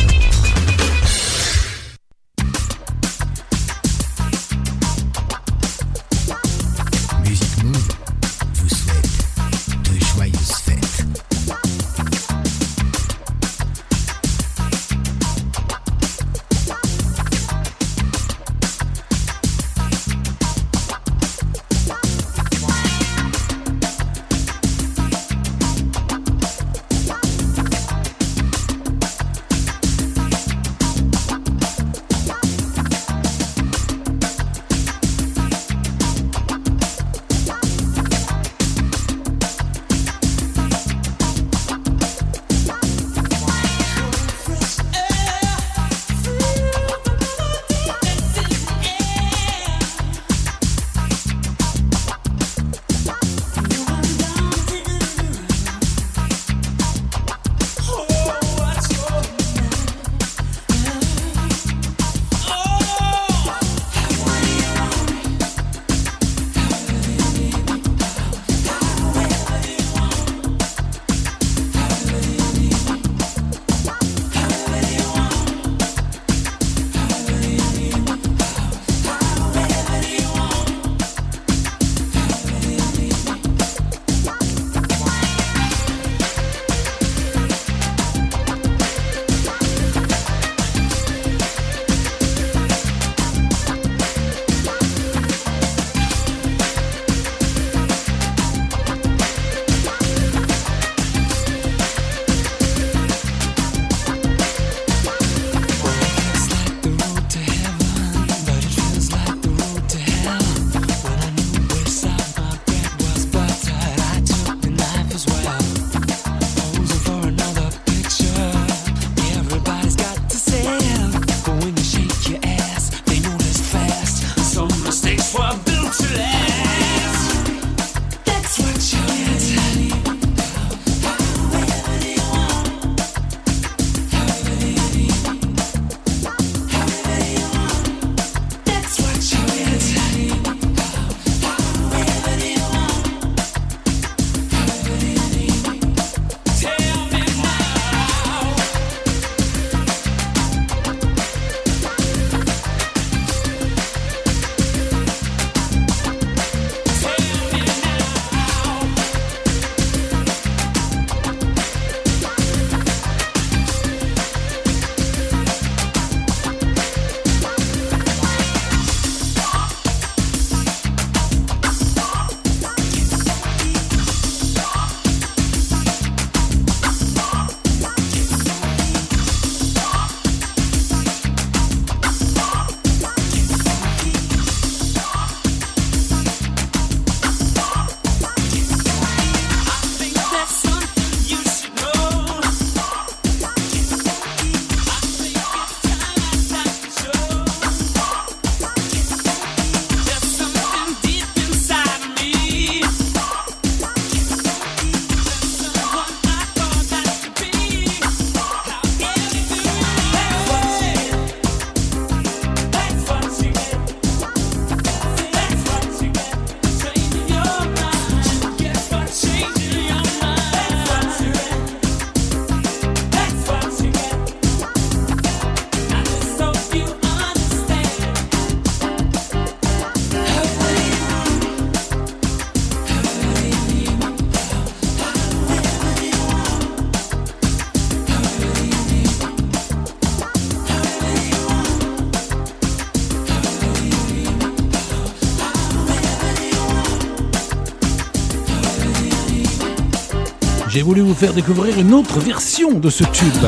[SPEAKER 2] Voulu vous faire découvrir une autre version de ce tube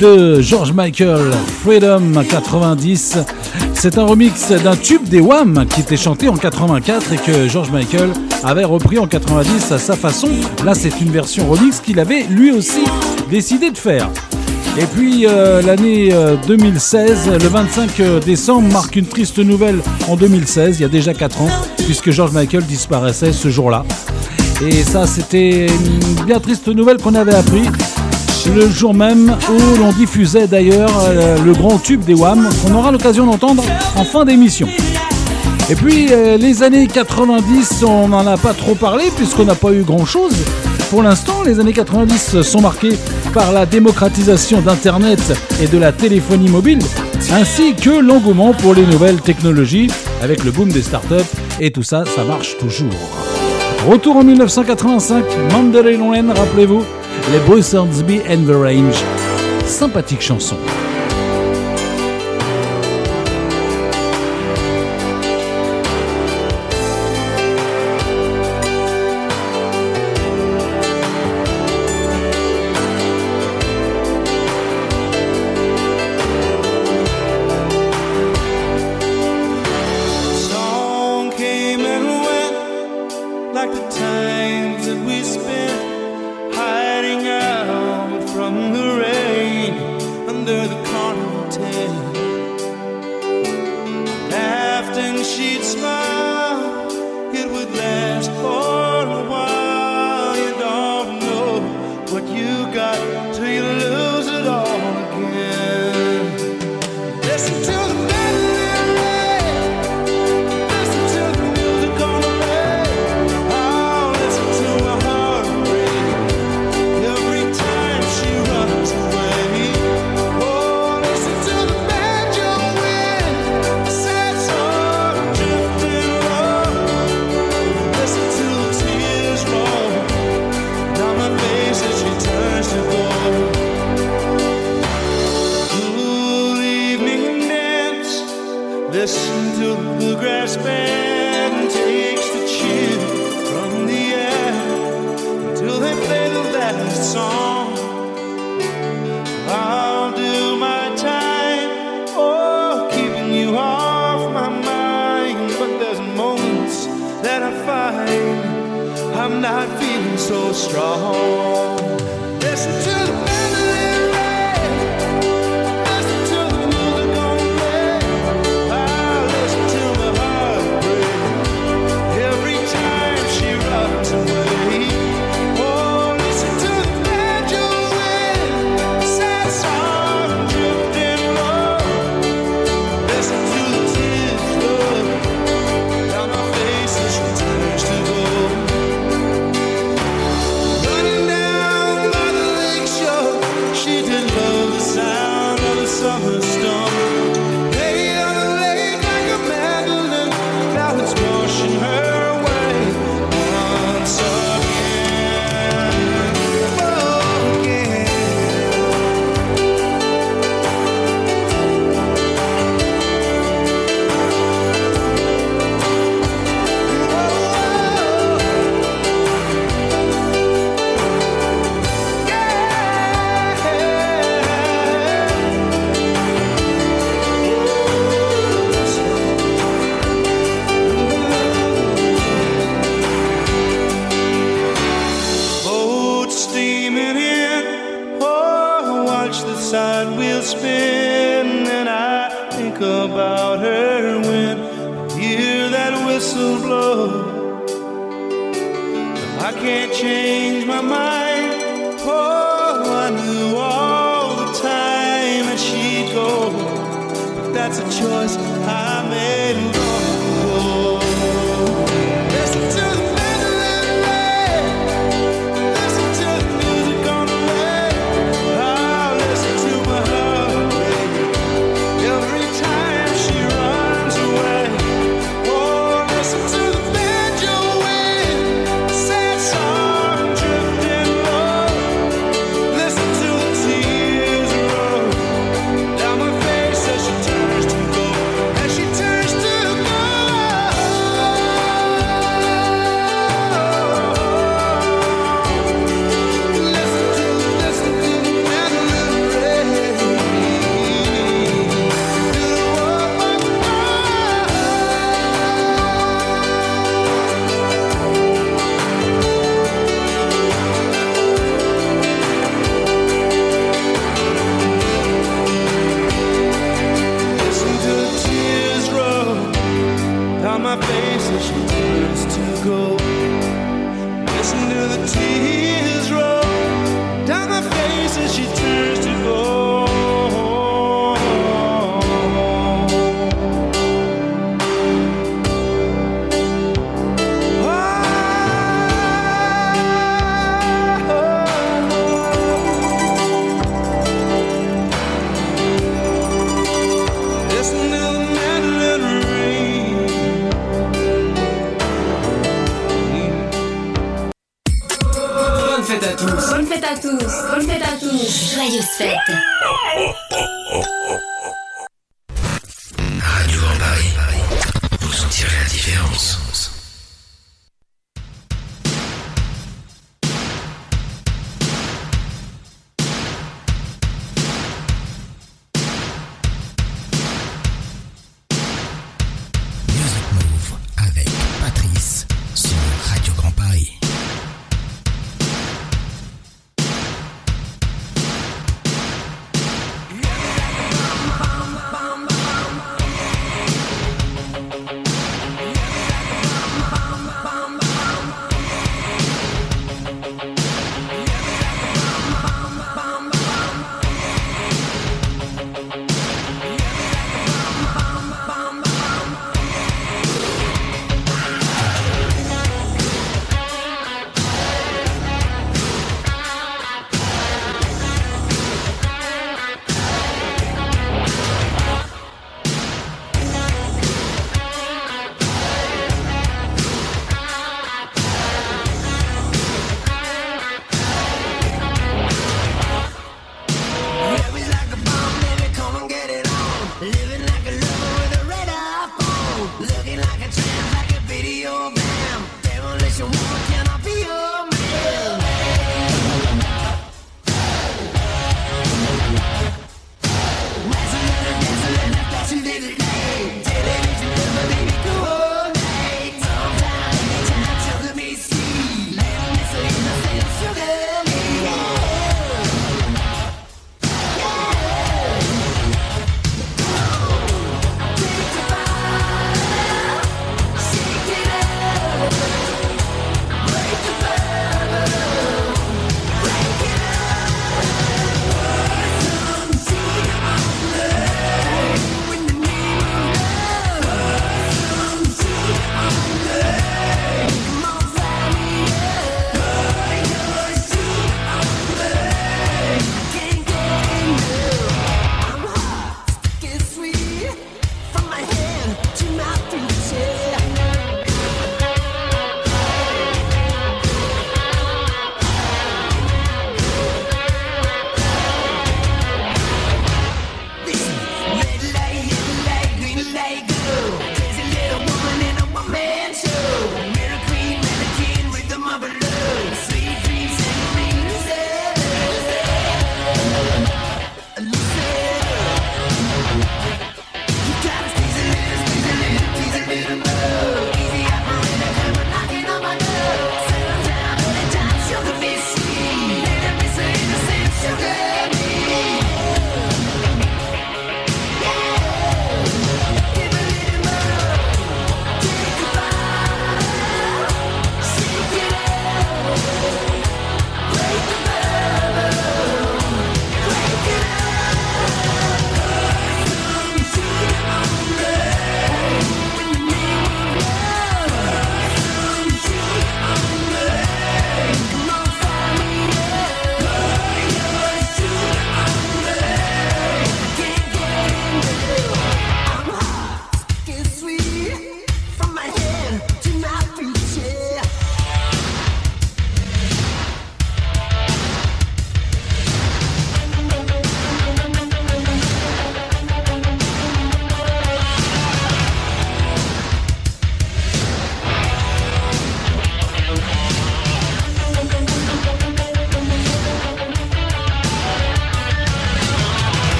[SPEAKER 2] de George Michael, Freedom 90. C'est un remix d'un tube des Wham qui était chanté en 84 et que George Michael avait repris en 90 à sa façon. Là, c'est une version remix qu'il avait lui aussi décidé de faire. Et puis euh, l'année euh, 2016, le 25 décembre, marque une triste nouvelle en 2016, il y a déjà 4 ans, puisque George Michael disparaissait ce jour-là. Et ça, c'était une bien triste nouvelle qu'on avait appris le jour même où l'on diffusait d'ailleurs euh, le grand tube des Wam qu'on aura l'occasion d'entendre en fin d'émission. Et puis euh, les années 90, on n'en a pas trop parlé puisqu'on n'a pas eu grand-chose.
[SPEAKER 9] Pour l'instant, les années 90 sont marquées par la démocratisation d'Internet et de la téléphonie mobile, ainsi que l'engouement pour les nouvelles technologies avec le boom des startups. Et tout ça, ça marche toujours. Retour en 1985, Mandalay Lane, rappelez-vous, les Boy Soundsby and the Range. Sympathique chanson.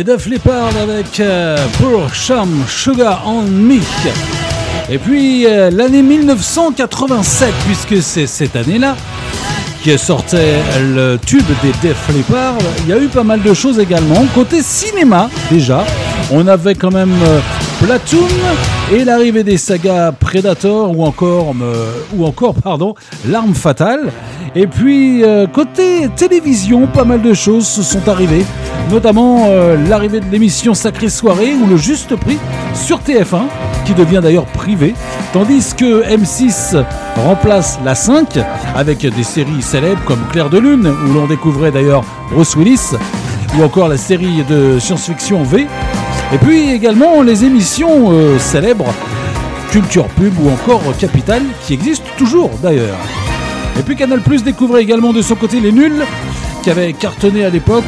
[SPEAKER 2] Les Def Leppard avec euh, Pour Some Sugar on Me. Et puis euh, l'année 1987, puisque c'est cette année-là que sortait le tube des Def Leppard, il y a eu pas mal de choses également. Côté cinéma, déjà, on avait quand même euh, Platoon et l'arrivée des sagas Predator ou encore, euh, L'arme fatale. Et puis euh, côté télévision, pas mal de choses se sont arrivées, notamment euh, l'arrivée de l'émission Sacrée Soirée ou le Juste Prix sur TF1, qui devient d'ailleurs privé, tandis que M6 remplace la 5 avec des séries célèbres comme Claire de Lune, où l'on découvrait d'ailleurs Bruce Willis, ou encore la série de science-fiction V, et puis également les émissions euh, célèbres Culture Pub ou encore Capital, qui existent toujours d'ailleurs. Et puis Canal Plus découvrait également de son côté Les Nuls, qui avait cartonné à l'époque.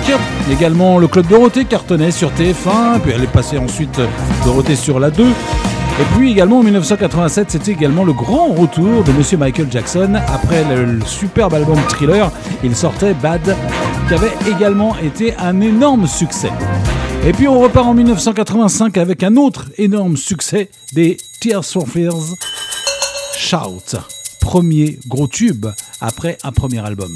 [SPEAKER 2] Également le Club Dorothée cartonnait sur TF1, puis elle est passée ensuite Dorothée sur la 2. Et puis également en 1987, c'était également le grand retour de Monsieur Michael Jackson. Après le superbe album Thriller, il sortait Bad, qui avait également été un énorme succès. Et puis on repart en 1985 avec un autre énorme succès des Tears for Fears, Shout. Premier gros tube après un premier album.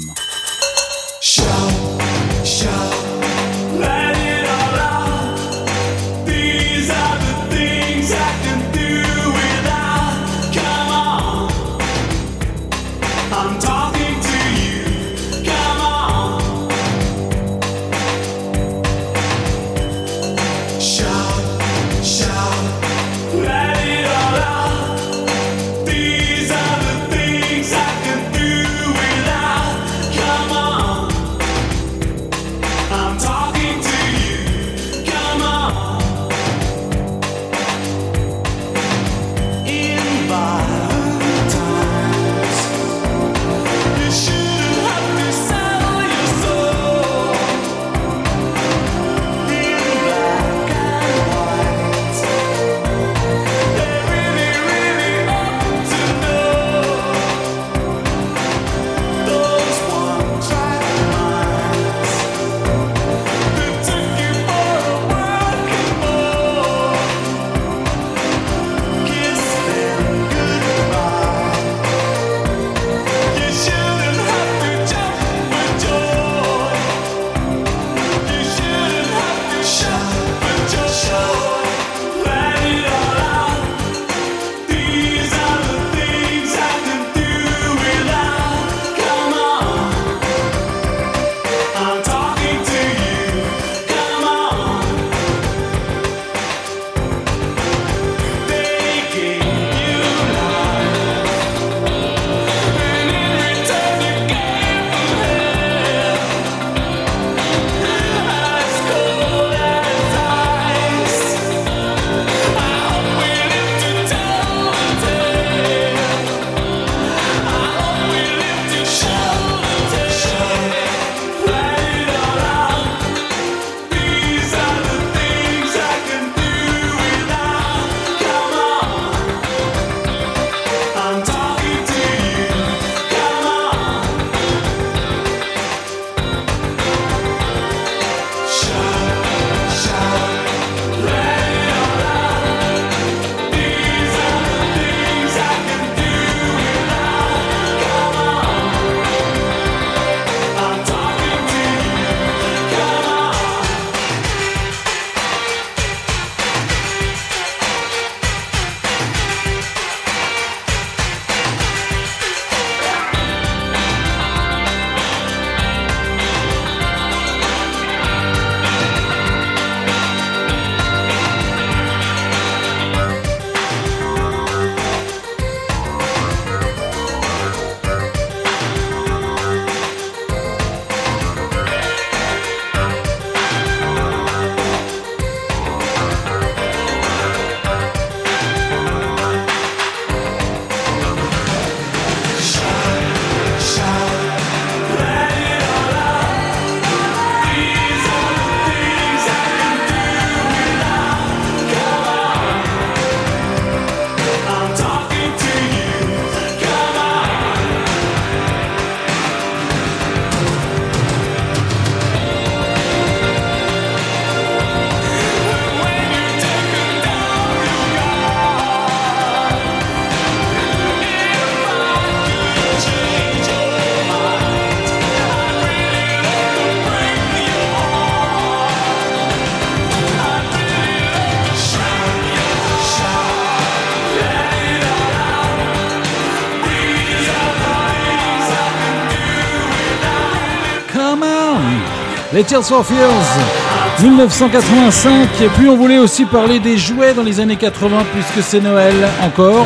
[SPEAKER 2] Les Tears for Fears, 1985. Et puis on voulait aussi parler des jouets dans les années 80 puisque c'est Noël encore,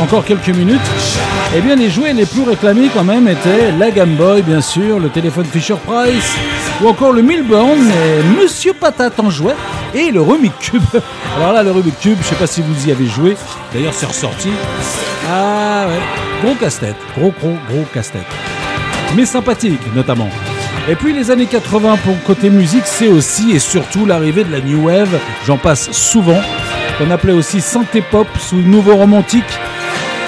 [SPEAKER 2] encore quelques minutes. Eh bien les jouets les plus réclamés quand même étaient la Game Boy bien sûr, le téléphone Fisher Price ou encore le Milburn Monsieur Patate en jouet et le Rubik's Cube. Alors là le Rubik's Cube, je sais pas si vous y avez joué, d'ailleurs c'est ressorti. Ah ouais, gros casse-tête, gros gros gros casse-tête mais sympathique notamment. Et puis les années 80 pour côté musique, c'est aussi et surtout l'arrivée de la new wave, j'en passe souvent, qu'on appelait aussi synthé pop sous nouveau romantique.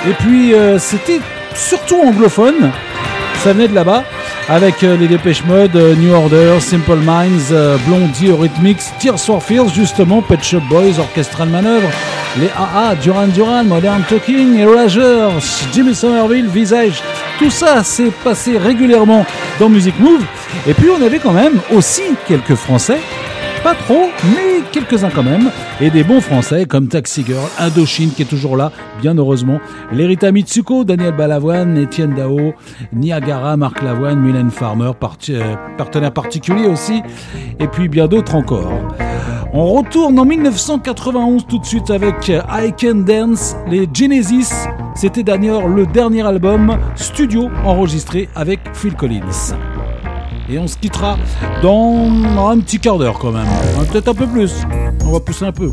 [SPEAKER 2] Et puis euh, c'était surtout anglophone, ça venait de là-bas. Avec euh, les Dépêche Mode, euh, New Order, Simple Minds, Blondie, Eurythmics, Tears for Fears justement, Pet Shop Boys, Orchestral Manœuvre, les AA, Duran Duran, Modern Talking, Erasure, Jimmy Somerville, Visage, tout ça s'est passé régulièrement dans Music Move. Et puis on avait quand même aussi quelques Français, pas trop, mais quelques-uns quand même, et des bons Français comme Taxi Girl, Indochine qui est toujours là, bien heureusement, Lerita Mitsuko, Daniel Balavoine, Étienne Dao, Niagara, Marc Lavoine, Mylène Farmer, euh, partenaire particulier aussi, et puis bien d'autres encore. On retourne en 1991 tout de suite avec I Can Dance, les Genesis. C'était d'ailleurs le dernier album studio enregistré avec Phil Collins. Et on se quittera dans un petit quart d'heure quand même. Hein, Peut-être un peu plus. On va pousser un peu.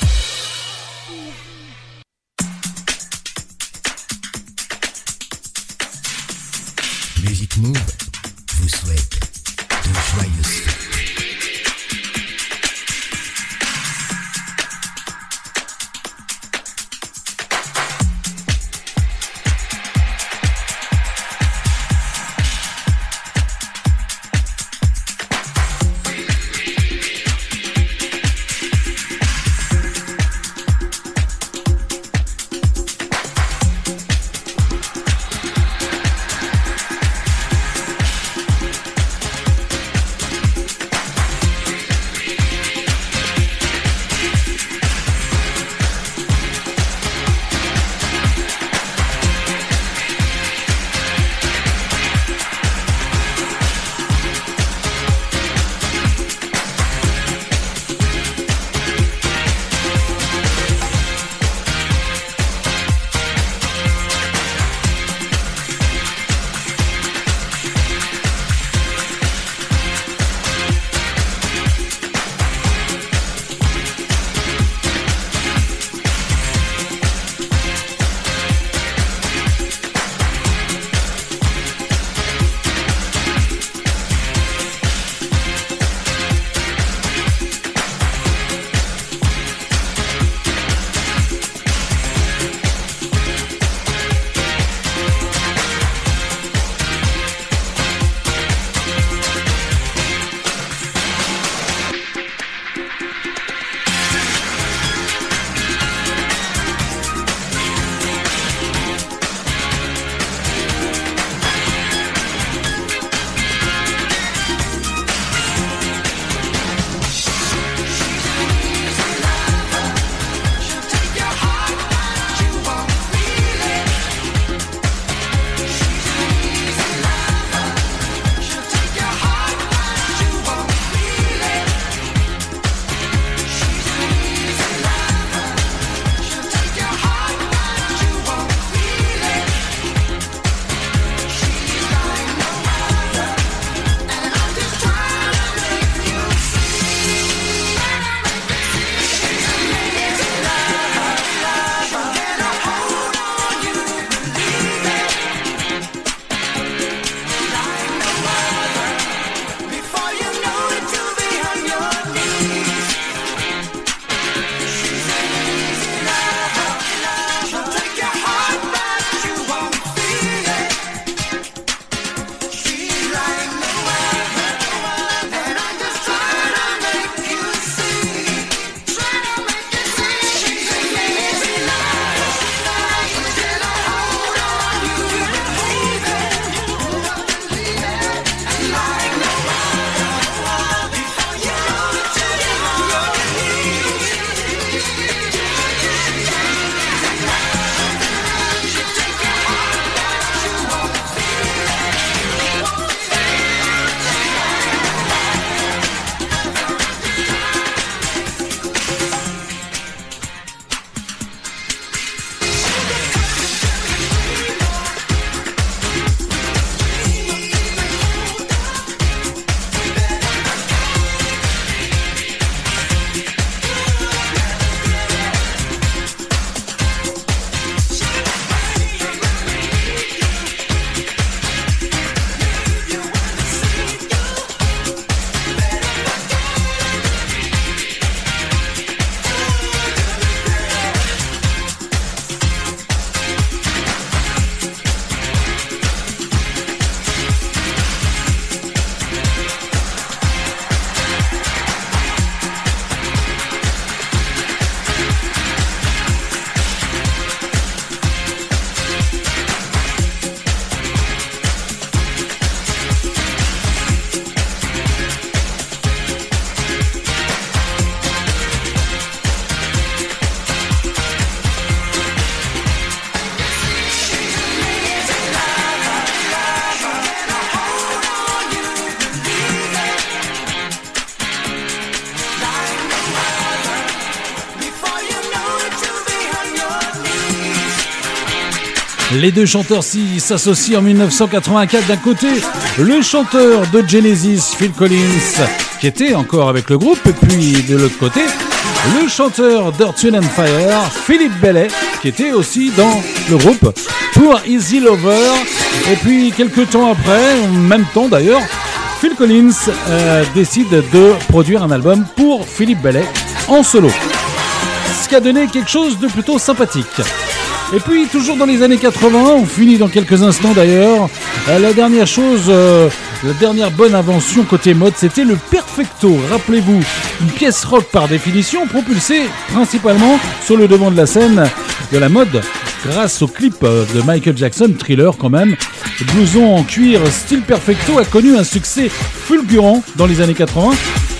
[SPEAKER 2] Les deux chanteurs s'associent en 1984. D'un côté, le chanteur de Genesis, Phil Collins, qui était encore avec le groupe, et puis de l'autre côté, le chanteur d'Earth, and Fire, Philippe Bellet, qui était aussi dans le groupe pour Easy Lover. Et puis quelques temps après, en même temps d'ailleurs, Phil Collins euh, décide de produire un album pour Philippe Bellet en solo. Ce qui a donné quelque chose de plutôt sympathique. Et puis, toujours dans les années 80, on finit dans quelques instants d'ailleurs, euh, la dernière chose, euh, la dernière bonne invention côté mode, c'était le Perfecto. Rappelez-vous, une pièce rock par définition, propulsée principalement sur le devant de la scène de la mode, grâce au clip euh, de Michael Jackson, Thriller quand même. Blouson en cuir style Perfecto a connu un succès fulgurant dans les années 80.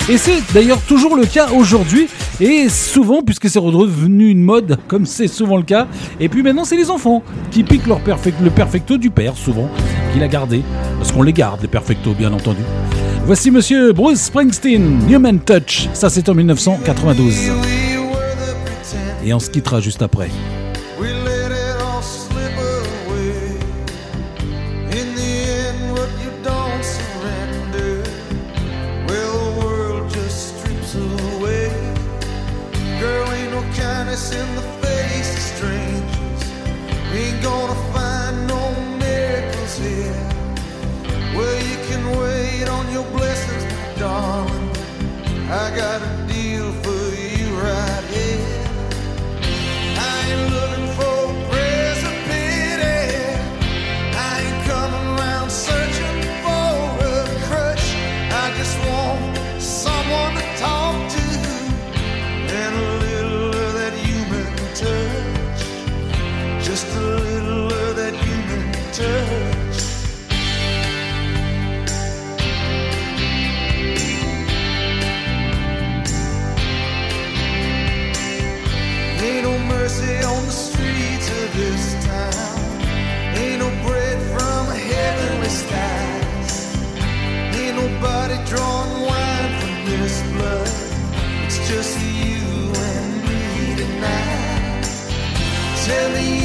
[SPEAKER 2] Et c'est d'ailleurs toujours le cas aujourd'hui, et souvent, puisque c'est redevenu une mode, comme c'est souvent le cas. Et puis maintenant, c'est les enfants qui piquent leur le perfecto du père, souvent, qu'il a gardé. Parce qu'on les garde, les perfectos, bien entendu. Voici monsieur Bruce Springsteen, Human Touch. Ça, c'est en 1992. Et on se quittera juste après.
[SPEAKER 9] Tell me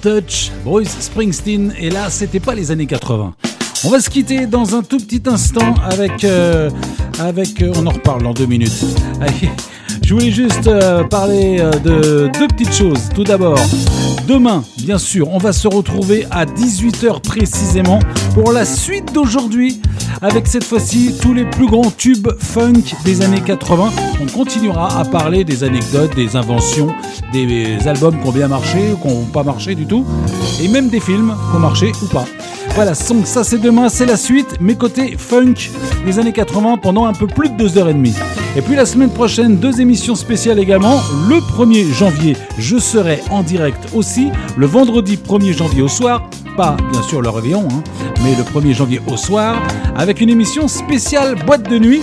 [SPEAKER 9] touch.
[SPEAKER 2] Bruce Springsteen, et là, c'était pas les années 80. On va se quitter dans un tout petit instant avec. euh, avec euh, on en reparle dans deux minutes. Je voulais juste euh, parler de deux petites choses. Tout d'abord, demain, bien sûr, on va se retrouver à 18h précisément pour la suite d'aujourd'hui. Avec cette fois-ci tous les plus grands tubes funk des années 80. On continuera à parler des anecdotes, des inventions, des albums qui ont bien marché ou qui n'ont pas marché du tout. Et même des films qui ont marché ou pas. Voilà, donc ça c'est demain, c'est la suite. Mes côtés funk des années 80 pendant un peu plus de 2h30. Et puis la semaine prochaine, deux émissions spéciales également. Le 1er janvier, je serai en direct aussi. Le vendredi 1er janvier au soir, bien sûr le réveillon, hein, mais le 1er janvier au soir, avec une émission spéciale boîte de nuit.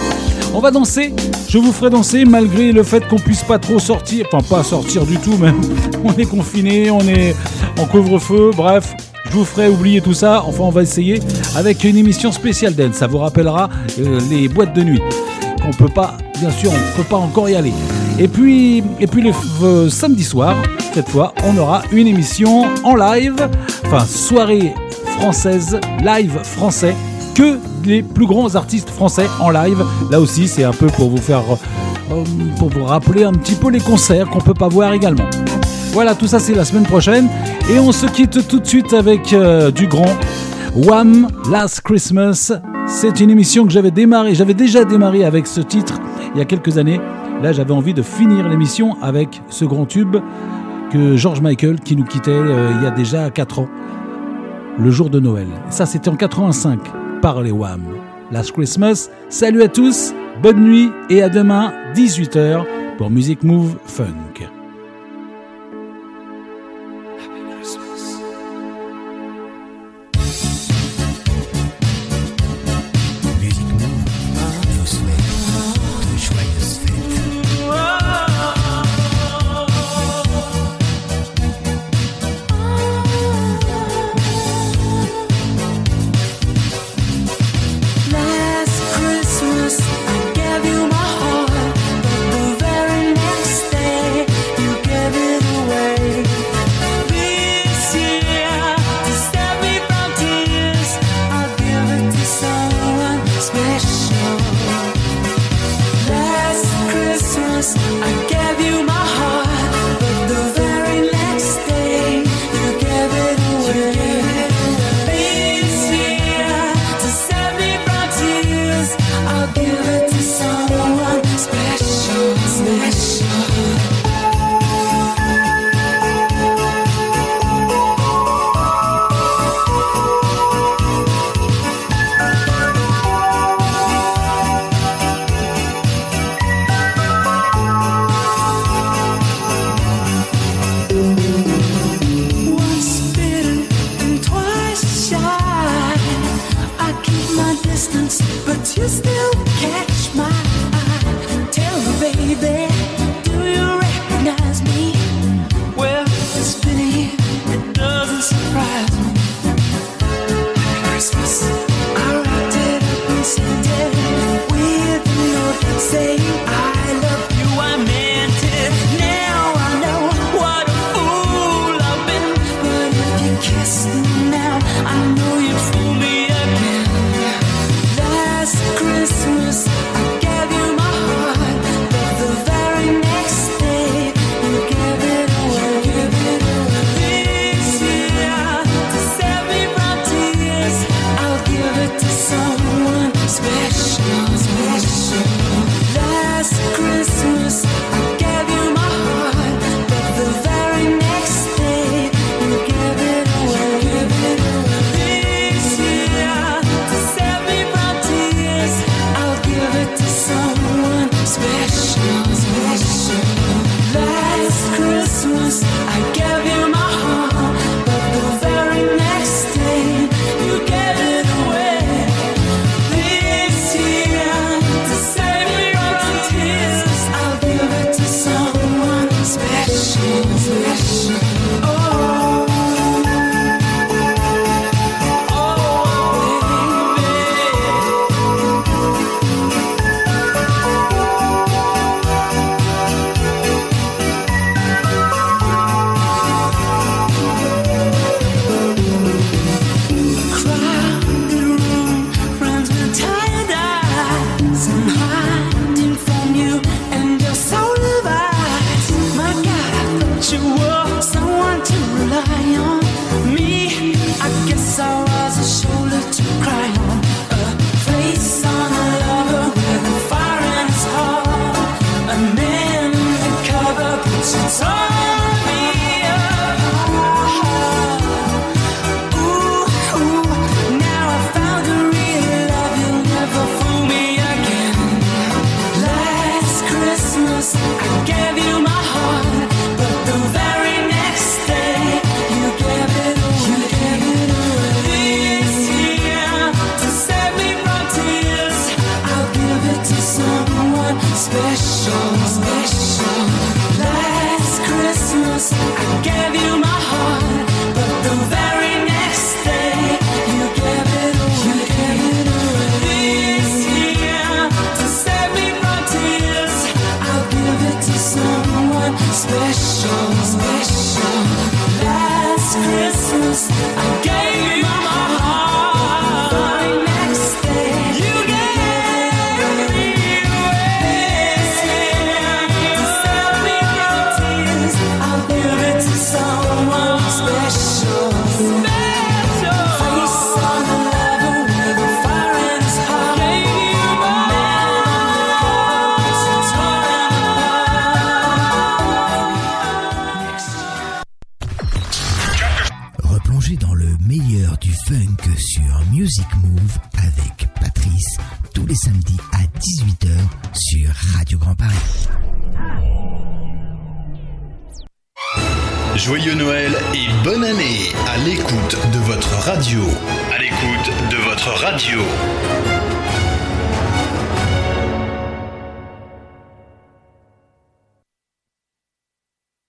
[SPEAKER 2] On va danser, je vous ferai danser malgré le fait qu'on puisse pas trop sortir, enfin pas sortir du tout même. On est confiné, on est en couvre-feu, bref. Je vous ferai oublier tout ça, enfin on va essayer avec une émission spéciale dance. Ça vous rappellera euh, les boîtes de nuit. On peut pas, bien sûr, on peut pas encore y aller. Et puis, et puis le euh, samedi soir, cette fois, on aura une émission en live, enfin soirée française, live français, que les plus grands artistes français en live. Là aussi, c'est un peu pour vous faire, euh, pour vous rappeler un petit peu les concerts qu'on peut pas voir également. Voilà, tout ça c'est la semaine prochaine. Et on se quitte tout de suite avec euh, du grand Wham! Last Christmas. C'est une émission que j'avais démarré, j'avais déjà démarré avec ce titre il y a quelques années. Là, j'avais envie de finir l'émission avec ce grand tube George Michael qui nous quittait euh, il y a déjà 4 ans, le jour de Noël. Ça, c'était en 85 par les Wham! Last Christmas. Salut à tous, bonne nuit et à demain 18h pour Music Move Funk.